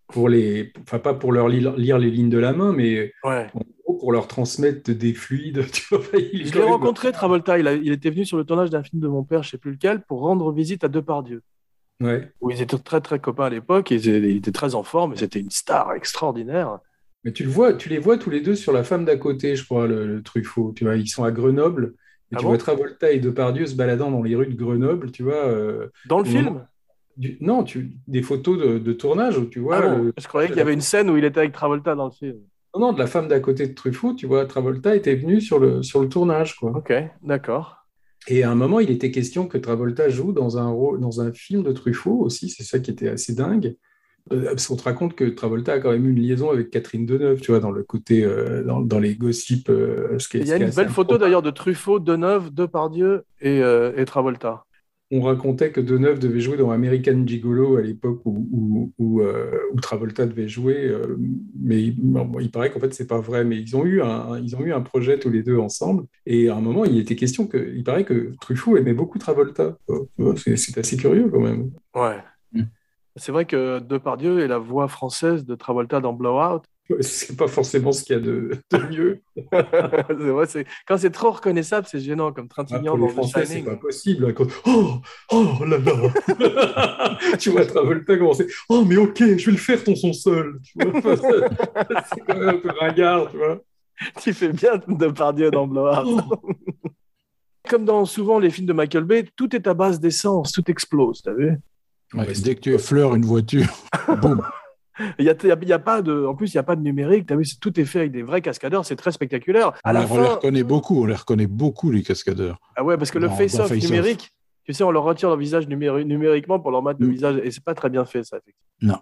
pour les, enfin, pas pour leur lire, lire les lignes de la main, mais Ouais. en gros, pour leur transmettre des fluides, tu vois. Je l'ai rencontré, Travolta. Il, a- il était venu sur le tournage d'un film de mon père, je sais plus lequel, pour rendre visite à Depardieu. Ouais. où ils étaient très très copains à l'époque, ils étaient, ils étaient très en forme, c'était une star extraordinaire. Mais tu le vois, tu les vois tous les deux sur la femme d'à côté, je crois, le, le Truffaut. Tu vois, ils sont à Grenoble. Et Ah tu bon? vois Travolta et Depardieu se baladant dans les rues de Grenoble, tu vois. euh, Dans le film? Du- non, tu, des photos de, de tournage où tu vois. Ah bon le- Je croyais qu'il y avait une scène où il était avec Travolta dans le film. non, non, de la femme d'à côté de Truffaut, tu vois, Travolta était venu sur le, sur le tournage, quoi. Ok, d'accord. Et à un moment, il était question que Travolta joue dans un, rôle, dans un film de Truffaut aussi, c'est ça qui était assez dingue. Euh, parce qu'on te raconte que Travolta a quand même eu une liaison avec Catherine Deneuve, tu vois, dans le côté, euh, dans, dans les gossips. euh, ce qui est- Il y a une belle photo d'ailleurs de Truffaut, Deneuve, Depardieu et, et Travolta. On racontait que Deneuve devait jouer dans American Gigolo à l'époque où, où, où, euh, où Travolta devait jouer, euh, mais il, bon, il paraît qu'en fait c'est pas vrai. Mais ils ont eu un, ils ont eu un projet tous les deux ensemble. Et à un moment, il était question que, il paraît que Truffaut aimait beaucoup Travolta. Euh, c'est assez curieux quand même. Ouais. Mm. C'est vrai que Depardieu est la voix française de Travolta dans Blowout. C'est pas forcément ce qu'il y a de, de mieux. c'est vrai, c'est- quand c'est trop reconnaissable, c'est gênant, comme Ah, Trintignant pour les dans c'est pas possible. Quand- Oh, oh là là Tu vois Travolta commencer Oh, mais ok, je vais le faire ton son seul. C'est quand même un peu ringard, tu vois. Tu fais bien Depardieu dans Blowout. Oh. Comme dans souvent les films de Michael Bay, tout est à base d'essence, tout explose, t'as vu? Ouais, dès que tu effleures une voiture, boum. Il y a, y pas de, en plus, il n'y a pas de numérique. Vu, tout est fait avec des vrais cascadeurs. C'est très spectaculaire. Alors, on les reconnaît beaucoup, on les reconnaît beaucoup, les cascadeurs. ah ouais, parce que le Dans- face-off Face Off. numérique, tu sais, on leur retire leur visage numéri- numériquement pour leur mettre le Mm. visage, et c'est pas très bien fait, ça. Non.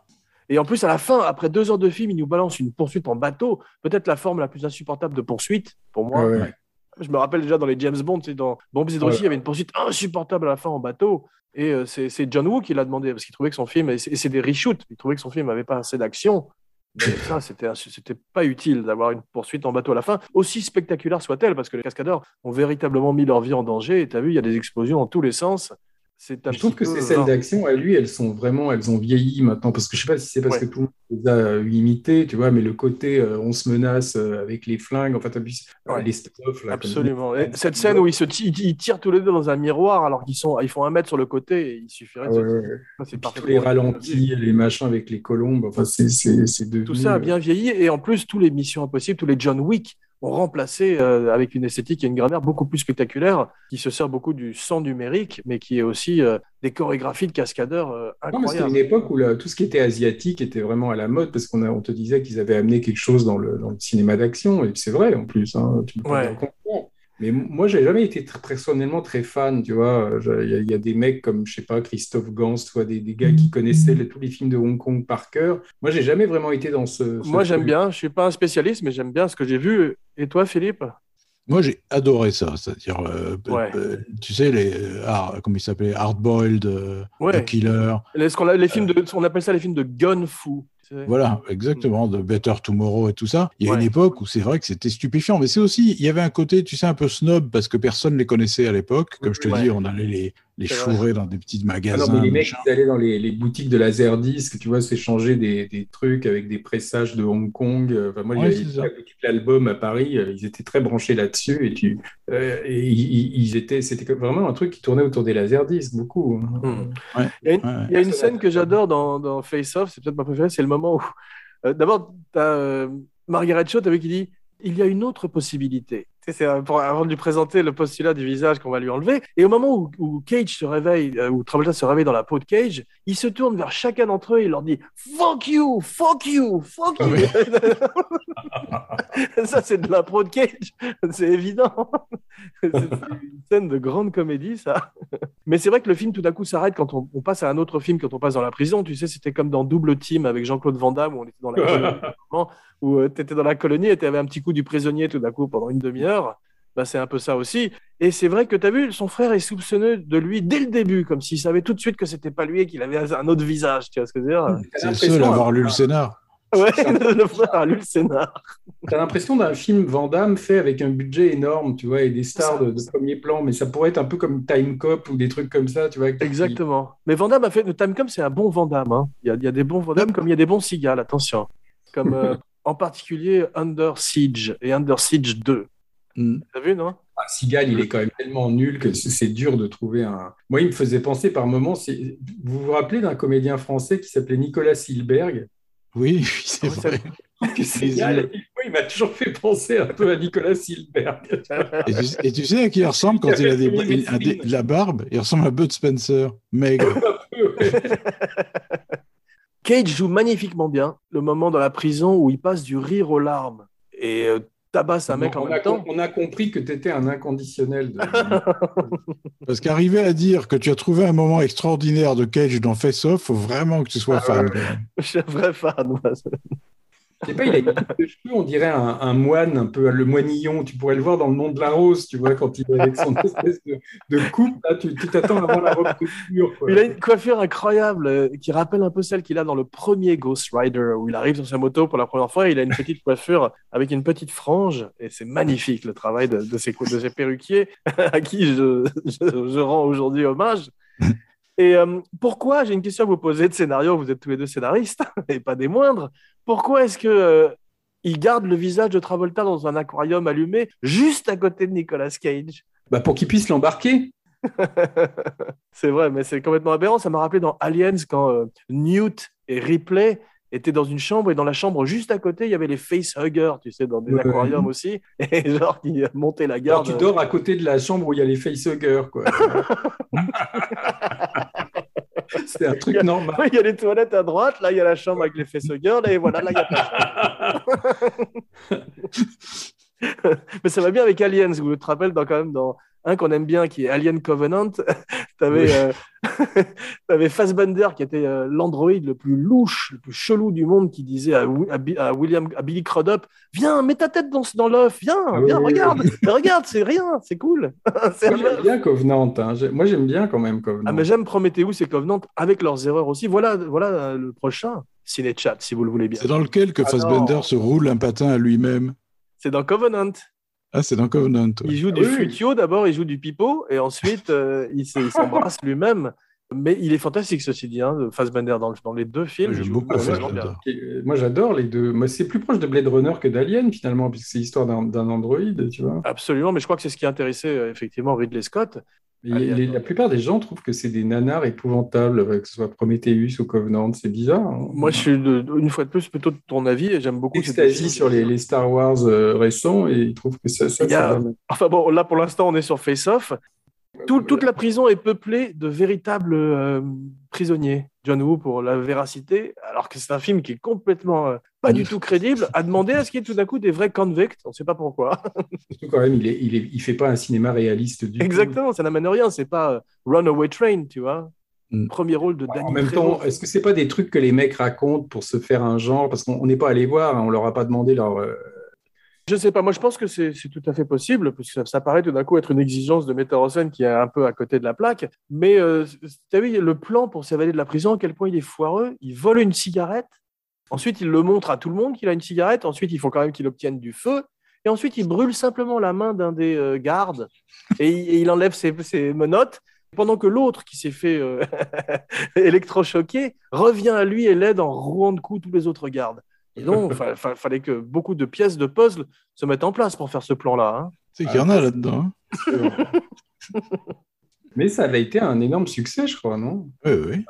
Et en plus, à la fin, après deux heures de film, ils nous balancent une poursuite en bateau. Peut-être la forme la plus insupportable de poursuite pour moi. Ouais. Je me rappelle déjà dans les James Bond, dans Bombs et Drosy, Ouais. il y avait une poursuite insupportable à la fin en bateau. Et euh, c'est John Woo qui l'a demandé parce qu'il trouvait que son film, et c'est des reshoots, il trouvait que son film n'avait pas assez d'action. Mais ça, c'était pas utile d'avoir une poursuite en bateau à la fin, aussi spectaculaire soit-elle, parce que les cascadeurs ont véritablement mis leur vie en danger. Et tu as vu, il y a des explosions dans tous les sens. Je trouve que ces scènes vain. d'action, à lui, elles sont vraiment, elles ont vieilli maintenant. Parce que je sais pas si c'est parce Ouais. que tout le monde les a euh, imités, tu vois, mais le côté euh, on se menace euh, avec les flingues, euh, Ouais. les stuff là. comme- Absolument. Et cette scène où ils, se ils tirent tous les deux dans un miroir alors qu'ils sont, ils font un mètre sur le côté et il suffirait de c'est tous les ralentis, les machins avec les colombes, enfin, c'est devenu. Tout ça a euh, bien vieilli et en plus tous les Missions Impossibles, tous les John Wick remplacé euh, avec une esthétique et une grammaire beaucoup plus spectaculaire, qui se sert beaucoup du sang numérique, mais qui est aussi euh, des chorégraphies de cascadeurs euh, mais c'était incroyables. une époque où tout ce qui était asiatique était vraiment à la mode parce qu'on on te disait qu'ils avaient amené quelque chose dans le, dans le cinéma d'action et c'est vrai en plus. hein, tu peux Ouais. Mais moi, j'ai jamais été très- personnellement très fan, tu vois. Il y, a- il y a des mecs comme, je sais pas, Christophe Gans, tu vois, des, des gars qui connaissaient les- tous les films de Hong Kong par cœur. Moi, j'ai jamais vraiment été dans ce. ce Moi, j'aime bien. Je suis pas un spécialiste, mais j'aime bien ce que j'ai vu. Et toi, Philippe? Moi, j'ai adoré ça. C'est-à-dire, euh, Ouais. euh, tu sais, les, euh, hard- comment il s'appelait? Hardboiled, euh, Ouais. The Killer. Les, ce qu'on a- les films de, on appelle ça les films de gun fou. Voilà, exactement, de Better Tomorrow et tout ça. Il y a Ouais. une époque où c'est vrai que c'était stupéfiant, mais c'est aussi, il y avait un côté, tu sais, un peu snob parce que personne les connaissait à l'époque. Comme je te Ouais. dis, on allait les, les chourer dans des petits Ah magasins. non, mais les mecs, ils allaient dans les, les boutiques de Laserdisc, tu vois, s'échanger des, des trucs avec des pressages de Hong Kong. Enfin, moi, Ouais, j'avais L'Album à Paris, euh, ils étaient très branchés là-dessus et, tu, euh, et ils, étaient, c'était vraiment un truc qui tournait autour des Laserdisc, beaucoup. hein. Hmm. Ouais. Il y a une, Ouais. il y a une Ça va scène que j'adore dans, dans Face Off, c'est peut-être ma préférée, c'est le moment où. euh, D'abord, tu as Margaret Cho, vu, qui dit Il y a une autre possibilité. C'est euh, pour- avant de lui présenter le postulat du visage qu'on va lui enlever. Et au moment où, où Cage se réveille, euh, où Travolta se réveille dans la peau de Cage, il se tourne vers chacun d'entre eux et il leur dit Fuck you, fuck you, fuck you. Ça, c'est de l'impro de Cage, c'est évident. C'est une scène de grande comédie, ça. Mais c'est vrai que le film, tout d'un coup, s'arrête quand on, on passe à un autre film, quand on passe dans la prison. Tu sais, c'était comme dans Double Team avec Jean-Claude Van Damme, où on était dans la moment, où tu étais dans la colonie et tu avais un petit coup du prisonnier tout d'un coup pendant une demi-heure. Bah, c'est un peu ça aussi. Et c'est vrai que tu as vu, son frère est soupçonneux de lui dès le début, comme s'il savait tout de suite que c'était pas lui et qu'il avait un autre visage. Tu vois ce que je veux dire? C'est le seul à avoir lu le scénar. Ouais, le frère a lu le scénar. T'as l'impression d'un film Van Damme fait avec un budget énorme, tu vois, et des stars de, de premier plan, mais ça pourrait être un peu comme Time Cop ou des trucs comme ça, tu vois. qui- Exactement. Mais Van Damme a fait. Le Timecom, c'est un bon Van Damme. hein. Il, y a, il y a des bons Van Damme comme il y a des bons Seagal, attention. Comme euh, en particulier Under Siege et Under Siege 2. Mm. T'as vu, non? Ah, Seagal, il est quand même tellement nul que c'est dur de trouver un. Moi, il me faisait penser par moments. c'est- Vous vous rappelez d'un comédien français qui s'appelait Nicolas Silberg? Oui, oui, c'est Ouais, vrai. que Seagal, moi, il m'a toujours fait penser un peu à Nicolas Silberg. Et tu, et tu sais à qui il ressemble quand il a des, la barbe Il ressemble à Bud Spencer, maigre. Cage joue magnifiquement bien le moment dans la prison où il passe du rire aux larmes et euh, tabasse un mec en on, même a, temps. on a compris que tu étais un inconditionnel. De... Parce qu'arriver à dire que tu as trouvé un moment extraordinaire de Cage dans Face Off, faut vraiment que tu sois Ah, fan. ouais. Je suis un vrai fan. moi. Je sais pas, il a une de cheveux, on dirait un, moine, un peu le moinillon. Tu pourrais le voir dans le nom de la rose, tu vois, quand il est avec son espèce de, de coupe. Là, tu t'attends avant la rupture. quoi. Il a une coiffure incroyable euh, qui rappelle un peu celle qu'il a dans le premier Ghost Rider où il arrive sur sa moto pour la première fois il a une petite coiffure avec une petite frange et c'est magnifique le travail de, de, ces, de perruquiers à qui je rends aujourd'hui hommage. Et euh, pourquoi, j'ai une question à vous poser de scénario, vous êtes tous les deux scénaristes et pas des moindres, pourquoi est-ce que euh, il garde le visage de Travolta dans un aquarium allumé juste à côté de Nicolas Cage? Bah, pour qu'il puisse l'embarquer. c'est vrai, mais c'est complètement aberrant. Ça m'a rappelé dans Aliens quand euh, Newt et Ripley étaient dans une chambre et dans la chambre juste à côté, il y avait les facehuggers, tu sais, dans des Ouais. aquariums aussi. Et genre, qui montaient la Alors, garde. tu dors à côté de la chambre où il y a les facehuggers, quoi. C'est un truc normal. Il y a les toilettes à droite, là il y a la chambre avec les facehuggers, là et voilà, là il y a pas Mais ça va bien avec Aliens, vous te rappelez dans, quand même dans un qu'on aime bien qui est Alien Covenant, t'avais Oui. euh, t'avais Fassbender qui était euh, l'androïde le plus louche, le plus chelou du monde qui disait à, William à Billy Crudup "Viens, mets ta tête dans dans l'œuf, viens, Ah viens, oui, oui, regarde, regarde, c'est rien, c'est cool." J'aime bien Covenant. hein. Moi, j'aime bien quand même Covenant. Ah, mais j'aime Prometheus et Covenant avec leurs erreurs aussi. Voilà, voilà euh, le prochain ciné chat si vous le voulez bien. C'est dans lequel que Ah Fassbender non. se roule un patin à lui-même? C'est dans Covenant. Ah, c'est dans Covenant. ouais. Il joue du Oui, oui. flutio d'abord, il joue du pipeau et ensuite euh, il s'embrasse lui-même. Mais il est fantastique ceci dit, hein, Fassbender dans, le- dans les deux films. J'aime il joue beaucoup euh, Moi, j'adore les deux. C'est plus proche de Blade Runner que d'Alien, finalement, puisque c'est l'histoire d'un d'un androïde, tu vois. Absolument, mais je crois que c'est ce qui a intéressé euh, effectivement Ridley Scott. Allez, les- la plupart des gens trouvent que c'est des nanars épouvantables, euh, que ce soit Prometheus ou Covenant. C'est bizarre. hein. Moi, je suis une fois de plus plutôt de ton avis et j'aime beaucoup. extasie sur les, les Star Wars euh, récents et ils trouvent que ça, a-. Enfin bon, là pour l'instant, on est sur Face Off. Tout- toute la prison est peuplée de véritables euh, prisonniers. John Woo, pour la véracité, alors que c'est un film qui est complètement euh, pas du tout crédible, a demandé à ce qu'il y ait tout d'un coup des vrais convicts. On ne sait pas pourquoi. Surtout quand même, il est, il est, il fait pas un cinéma réaliste du tout. Exactement, ça n'amène rien. C'est pas euh, Runaway Train, tu vois. Mm. Premier rôle de Danny En même temps, est-ce que c'est pas des trucs que les mecs racontent pour se faire un genre? Parce qu'on on n'est pas allé voir, hein, on leur a pas demandé leur. Je sais pas, moi je pense que c'est tout à fait possible, parce que ça, ça paraît tout d'un coup être une exigence de metteur en scène qui est un peu à côté de la plaque. Mais euh, tu as vu le plan pour s'évader de la prison, à quel point il est foireux. Il vole une cigarette, ensuite il le montre à tout le monde qu'il a une cigarette, ensuite il faut quand même qu'il obtienne du feu, et ensuite il brûle simplement la main d'un des euh, gardes, et, il- enlève ses, ses menottes. Pendant que l'autre qui s'est fait euh, électrochoquer revient à lui et l'aide en rouant de coups tous les autres gardes. Et donc, il fallait que beaucoup de pièces de puzzle se mettent en place pour faire ce plan-là. hein. C'est qu'il y en a là-dedans. hein. Mais ça avait été un énorme succès, je crois, non? Oui, oui.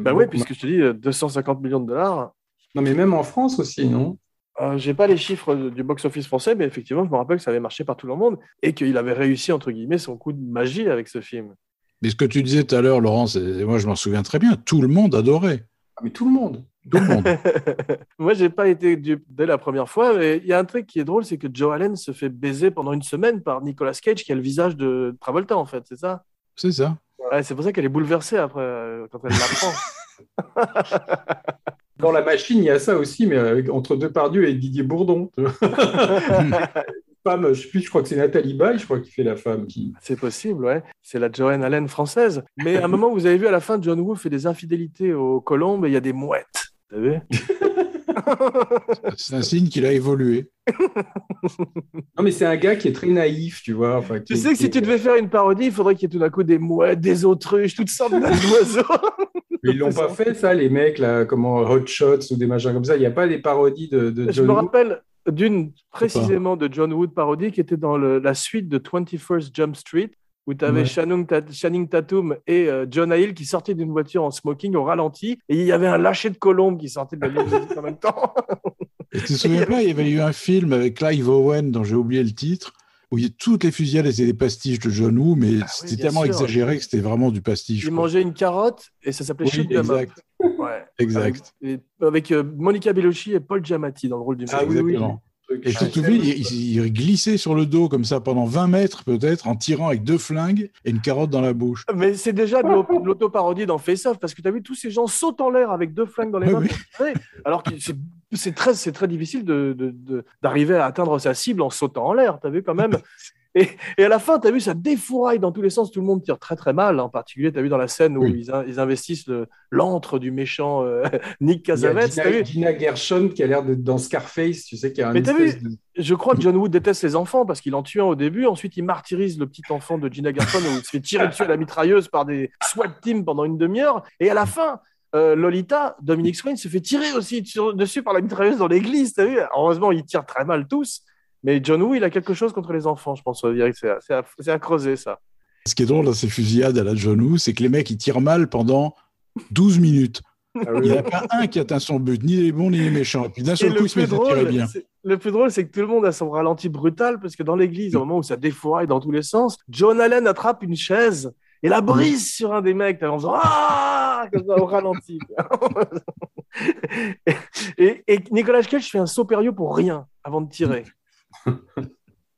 Bah oui, puisque je te dis euh, 250 millions de dollars. Non, mais même en France aussi, non? Euh, J'ai pas les chiffres du box-office français, mais effectivement, je me rappelle que ça avait marché par tout le monde et qu'il avait réussi, entre guillemets, son coup de magie avec ce film. Mais ce que tu disais tout à l'heure, Laurence, et moi je m'en souviens très bien, tout le monde adorait. Ah, Mais tout le monde. Tout le monde. Moi, j'ai pas été dupe dès la première fois, mais il y a un truc qui est drôle, c'est que Joe Allen se fait baiser pendant une semaine par Nicolas Cage, qui a le visage de Travolta, en fait, c'est ça? C'est ça. Ouais, c'est pour ça qu'elle est bouleversée après, euh, quand elle l'apprend. Dans la machine, il y a ça aussi, mais avec- entre Depardieu et Didier Bourdon. femme, je sais plus, je crois que c'est Nathalie Baye, je crois, qui fait la femme. Qui... C'est possible, ouais. C'est la Joanne Allen française. Mais à un moment, vous avez vu à la fin, John Woo fait des infidélités aux colombes et il y a des mouettes. Savez C'est un signe qu'il a évolué. Non, mais c'est un gars qui est très naïf, tu vois. Enfin, Tu qui- sais que qui- si tu devais faire une parodie, il faudrait qu'il y ait tout d'un coup des mouettes, des autruches, toutes sortes d'oiseaux. Ils l'ont pas fait, ça, les mecs, là, comment Hot Shots ou des machins comme ça. Il n'y a pas des parodies de, de Je John me rappelle d'une précisément de John Wood parodie qui était dans le- la suite de 21st Jump Street où tu avais Ouais. Channing, Ta- Channing Tatum et euh, John Hill qui sortaient d'une voiture en smoking au ralenti et il y avait un lâcher de colombe qui sortait de la limousine en même temps. Et tu te souviens pas, il y avait eu un film avec Clive Owen, dont j'ai oublié le titre, où il y a toutes les fusillades étaient des pastiches de John Woo, mais c'était Ah bien tellement sûr. exagéré que c'était vraiment du pastiche. Il quoi. mangeait une carotte et ça s'appelait Oui, exact. Ouais. Exact. Avec euh, Monica Bellucci et Paul Giamatti dans le rôle du Ah oui, oui. Exactement. Et te souviens, il, il- glissait sur le dos comme ça pendant 20 mètres peut-être, en tirant avec deux flingues et une carotte dans la bouche. Mais c'est déjà de l'au- de l'auto-parodie dans Face Off, parce que tu as vu, tous ces gens sautent en l'air avec deux flingues dans les mains oui. alors que c'est- c'est très, difficile de- de- de- d'arriver à atteindre sa cible en sautant en l'air, tu as vu quand même. Et, et à la fin, tu as vu, ça défouraille dans tous les sens, tout le monde tire très très mal, en particulier, tu as vu dans la scène où Oui. ils, in- ils investissent l'antre du méchant euh, Nick t'as Gina, vu? Gina Gershon qui a l'air d'être dans Scarface, tu sais, qui a un Mais t'as vu de... Je crois que John Wood déteste les enfants parce qu'il en tue un au début. Ensuite, il martyrise le petit enfant de Gina Gershon où il se fait tirer dessus à la mitrailleuse par des SWAT teams pendant une demi-heure. Et à la fin, euh, Lolita, Dominic Swain, se fait tirer aussi dessus par la mitrailleuse dans l'église. T'as vu? Heureusement, ils tirent très mal tous. Mais John Woo, il a quelque chose contre les enfants, je pense. C'est à, creuser, ça. Ce qui est drôle dans ces fusillades à la John Woo, c'est que les mecs, ils tirent mal pendant 12 minutes. Ah Il n'y a pas un qui atteint son but, ni les bons ni les méchants. Et puis d'un seul coup, ils se mettent à tirer bien. le plus drôle, c'est que tout le monde a son ralenti brutal parce que dans l'église, au moment où ça défouraille dans tous les sens, John Allen attrape une chaise et la brise sur un des mecs en faisant Ah comme ça au ralenti. et, et Nicolas Cage fait un saut périlleux pour rien avant de tirer.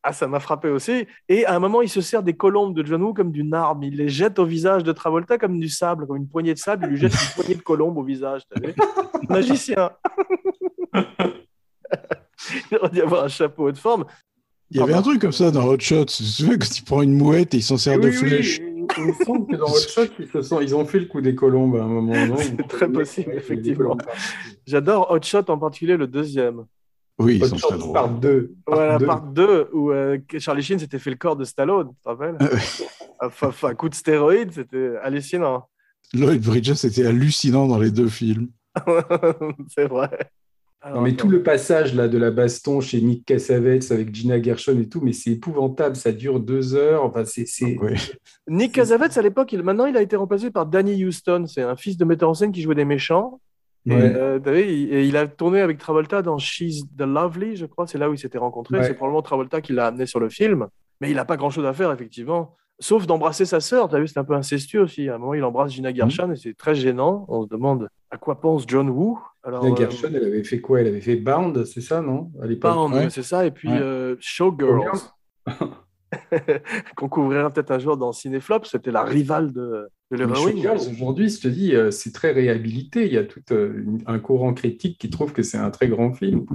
Ah, ça m'a frappé aussi. Et à un moment, il se sert des colombes de John Woo comme d'une arme. Il les jette au visage de Travolta comme du sable, comme une poignée de sable. Il lui jette une poignée de colombes au visage. Magicien. Il aurait dû avoir un chapeau de forme. Il y avait un truc comme ça dans Hot Shots. Tu te souviens quand il prend une mouette et il s'en sert de Oui, oui, flèches il me semble que dans Hot Shot, ils, se sont... ils ont fait le coup des colombes à un moment. C'est très possible, effectivement. J'adore Hot Shot, en particulier le deuxième. Oui, ils sont très Shot drôles. par deux. Par Voilà, deux. part 2, où euh, Charlie Sheen s'était fait le corps de Stallone, tu te rappelles Enfin, enfin, coup de stéroïde, c'était hallucinant. Lloyd Bridges était hallucinant dans les deux films. c'est vrai. Alors, Non, mais tout le passage là de la baston chez Nick Cassavetes avec Gina Gershon et tout, mais c'est épouvantable, ça dure deux heures. Enfin, c'est, c'est... Oui. Nick Cassavetes, à l'époque, il- maintenant, il a été remplacé par Danny Houston. C'est un fils de metteur en scène qui jouait des méchants. Ouais. euh, vu, il, et il a tourné avec Travolta dans She's the Lovely, je crois. C'est là où ils s'étaient rencontrés. Ouais. C'est probablement Travolta qui l'a amené sur le film. Mais il n'a pas grand-chose à faire, effectivement. Sauf d'embrasser sa sœur. T'as vu, c'est un peu incestueux aussi. À un moment, il embrasse Gina Gershon et c'est très gênant. On se demande à quoi pense John Woo. Alors, Gina euh, Gershon, elle avait fait quoi? Elle avait fait Bound, c'est ça, non? À Ouais. ouais, c'est ça. Et puis euh, Showgirls, qu'on couvrirait peut-être un jour dans Cinéflop. C'était la rivale de, de. Showgirls, aujourd'hui, je te dis, euh, c'est très réhabilité. Il y a tout euh, un courant critique qui trouve que c'est un très grand film.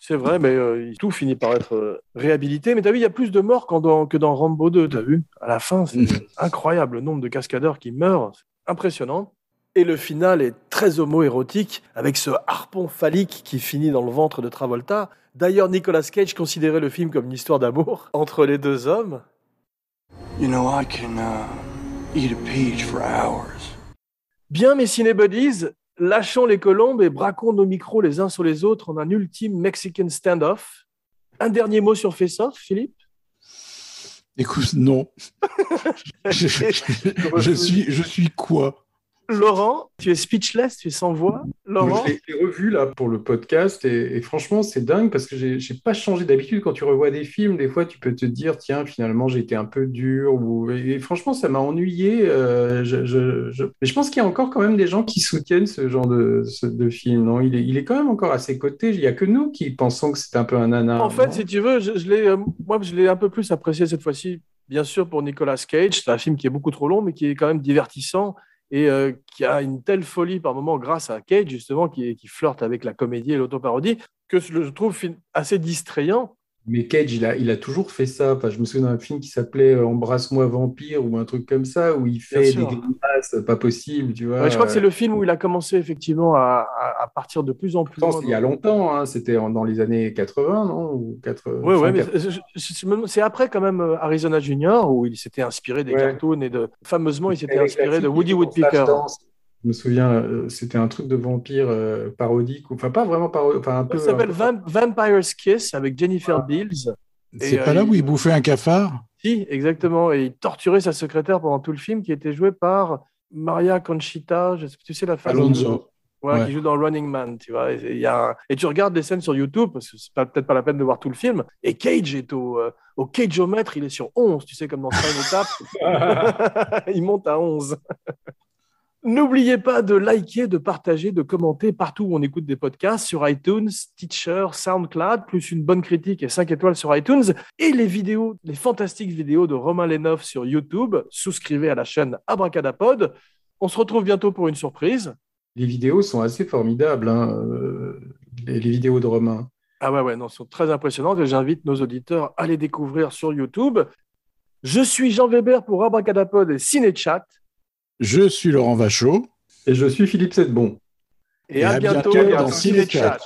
C'est vrai, mais euh, tout finit par être euh, réhabilité. Mais t'as vu, il y a plus de morts dans- que dans Rambo 2, t'as vu? À la fin, c'est Mm. incroyable le nombre de cascadeurs qui meurent. C'est impressionnant. Et le final est très homo-érotique, avec ce harpon phallique qui finit dans le ventre de Travolta. D'ailleurs, Nicolas Cage considérait le film comme une histoire d'amour entre les deux hommes. You know, I can uh, eat a peach for hours. Bien, mes cinébuddies, lâchons les colombes et braquons nos micros les uns sur les autres en un ultime Mexican standoff. Un dernier mot sur Face Off, Philippe? Écoute, non. je, je suis, je suis quoi? Laurent, tu es speechless, tu es sans voix. Laurent, Je l'ai revu là pour le podcast et, et franchement, c'est dingue parce que j'ai pas changé d'habitude. Quand tu revois des films, des fois, tu peux te dire, tiens, finalement, j'ai été un peu dur. Ou... Et, franchement, ça m'a ennuyé. euh, je, je- je- Mais je pense qu'il y a encore quand même des gens qui soutiennent ce genre de, ce- de film. Non, il est, il est quand même encore à ses côtés. Il y a que nous qui pensons que c'est un peu un nanar. en fait, si tu veux, je, je l'ai, euh, moi, je l'ai un peu plus apprécié cette fois-ci, bien sûr, pour Nicolas Cage. C'est un film qui est beaucoup trop long, mais qui est quand même divertissant et euh, qui a une telle folie par moment grâce à Cage, justement, qui, flirte avec la comédie et l'autoparodie, que je trouve assez distrayant. Mais Cage, il a, il a toujours fait ça. Enfin, je me souviens d'un film qui s'appelait euh, Embrasse-moi vampire ou un truc comme ça, où il fait des grimaces pas possibles, tu vois. Ouais, je crois que c'est le film où il a commencé effectivement à, à- partir de plus en plus loin il y a longtemps, hein, c'était dans les années 80, non Ou 80, Ouais, ouais, fin mais 80. je- je- je me demande- c'est après quand même euh, Arizona Junior où il s'était inspiré des Ouais. cartoons et de fameusement il s'était inspiré de Woody Woodpecker. Je me souviens, euh, c'était un truc de vampire euh, parodique, ou- enfin pas vraiment parodique, enfin un peu. Ça s'appelle Vamp- Vampire's Kiss avec Jennifer Beals. C'est Et, pas euh, là où il bouffait un cafard? Si, exactement. Et il torturait sa secrétaire pendant tout le film qui était jouée par Maria Conchita, je sais, tu sais la femme Alonso. Ouais, Ouais. qui joue dans Running Man, tu vois. Et, il y a un- et tu regardes les scènes sur YouTube, parce que c'est peut-être pas la peine de voir tout le film. Et Cage est au, euh, au cageomètre, il est sur 11, tu sais, comme dans Time Tap. il monte à 11. N'oubliez pas de liker, de partager, de commenter partout où on écoute des podcasts sur iTunes, Stitcher, SoundCloud, plus une bonne critique et 5 étoiles sur iTunes. Et les vidéos, les fantastiques vidéos de Romain Lenoff sur YouTube. Souscrivez à la chaîne Abracadapod. On se retrouve bientôt pour une surprise. Les vidéos sont assez formidables, hein, euh, les, les vidéos de Romain. Ah ouais, ouais, non, elles sont très impressionnantes et j'invite nos auditeurs à les découvrir sur YouTube. Je suis Jean Weber pour Abracadapod et Cinéchat. Je suis Laurent Vachaud. Et je suis Philippe Sedbon. Et, Et à, à bientôt, bientôt dans dans Cinéchat.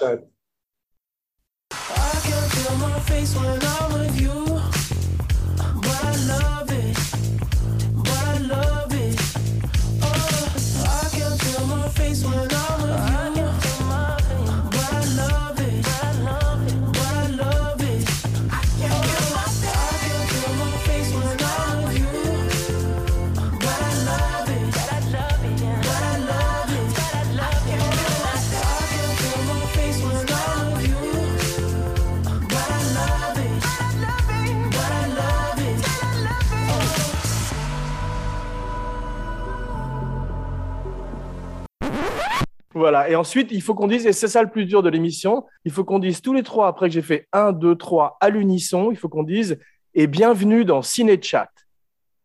Voilà. Et ensuite, il faut qu'on dise, et c'est ça le plus dur de l'émission, il faut qu'on dise tous les trois, après que j'ai fait 1, 2, 3 à l'unisson, il faut qu'on dise et bienvenue dans Cinéchat.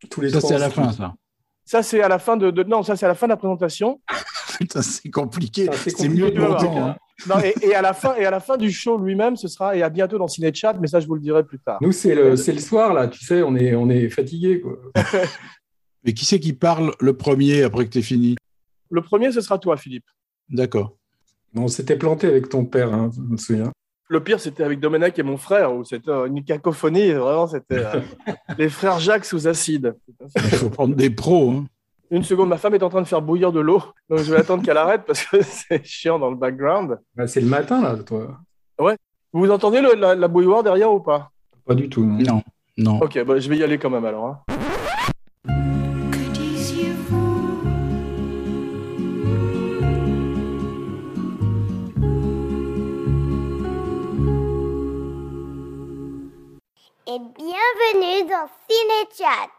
Tous les Ça, trois c'est à la fin, ça. Ça, c'est à la fin de, de- non, ça, c'est à la fin de la présentation. Putain, c'est compliqué. C'est mieux de voir, longtemps. hein. Non, et, et à la fin, et à la fin du show lui-même, ce sera et à bientôt dans Cinéchat, mais ça, je vous le dirai plus tard. Nous, c'est le, c'est le soir, là, tu sais, on est, on est fatigué. Mais qui c'est qui parle le premier après que tu es fini? Le premier, ce sera toi, Philippe. D'accord. On s'était planté avec ton père, hein, je me souviens. Le pire, c'était avec Domenech et mon frère, où c'était euh, une cacophonie. Vraiment, c'était euh, les frères Jacques sous acide. Il faut prendre des pros. hein. Une seconde, ma femme est en train de faire bouillir de l'eau, donc je vais attendre qu'elle arrête parce que c'est chiant dans le background. Bah, c'est le matin, là, toi. Vous entendez le- la, la bouilloire derrière ou pas? Pas du tout. non. Non, non. Ok, bah, je vais y aller quand même alors. hein. bienvenue dans CinéChat.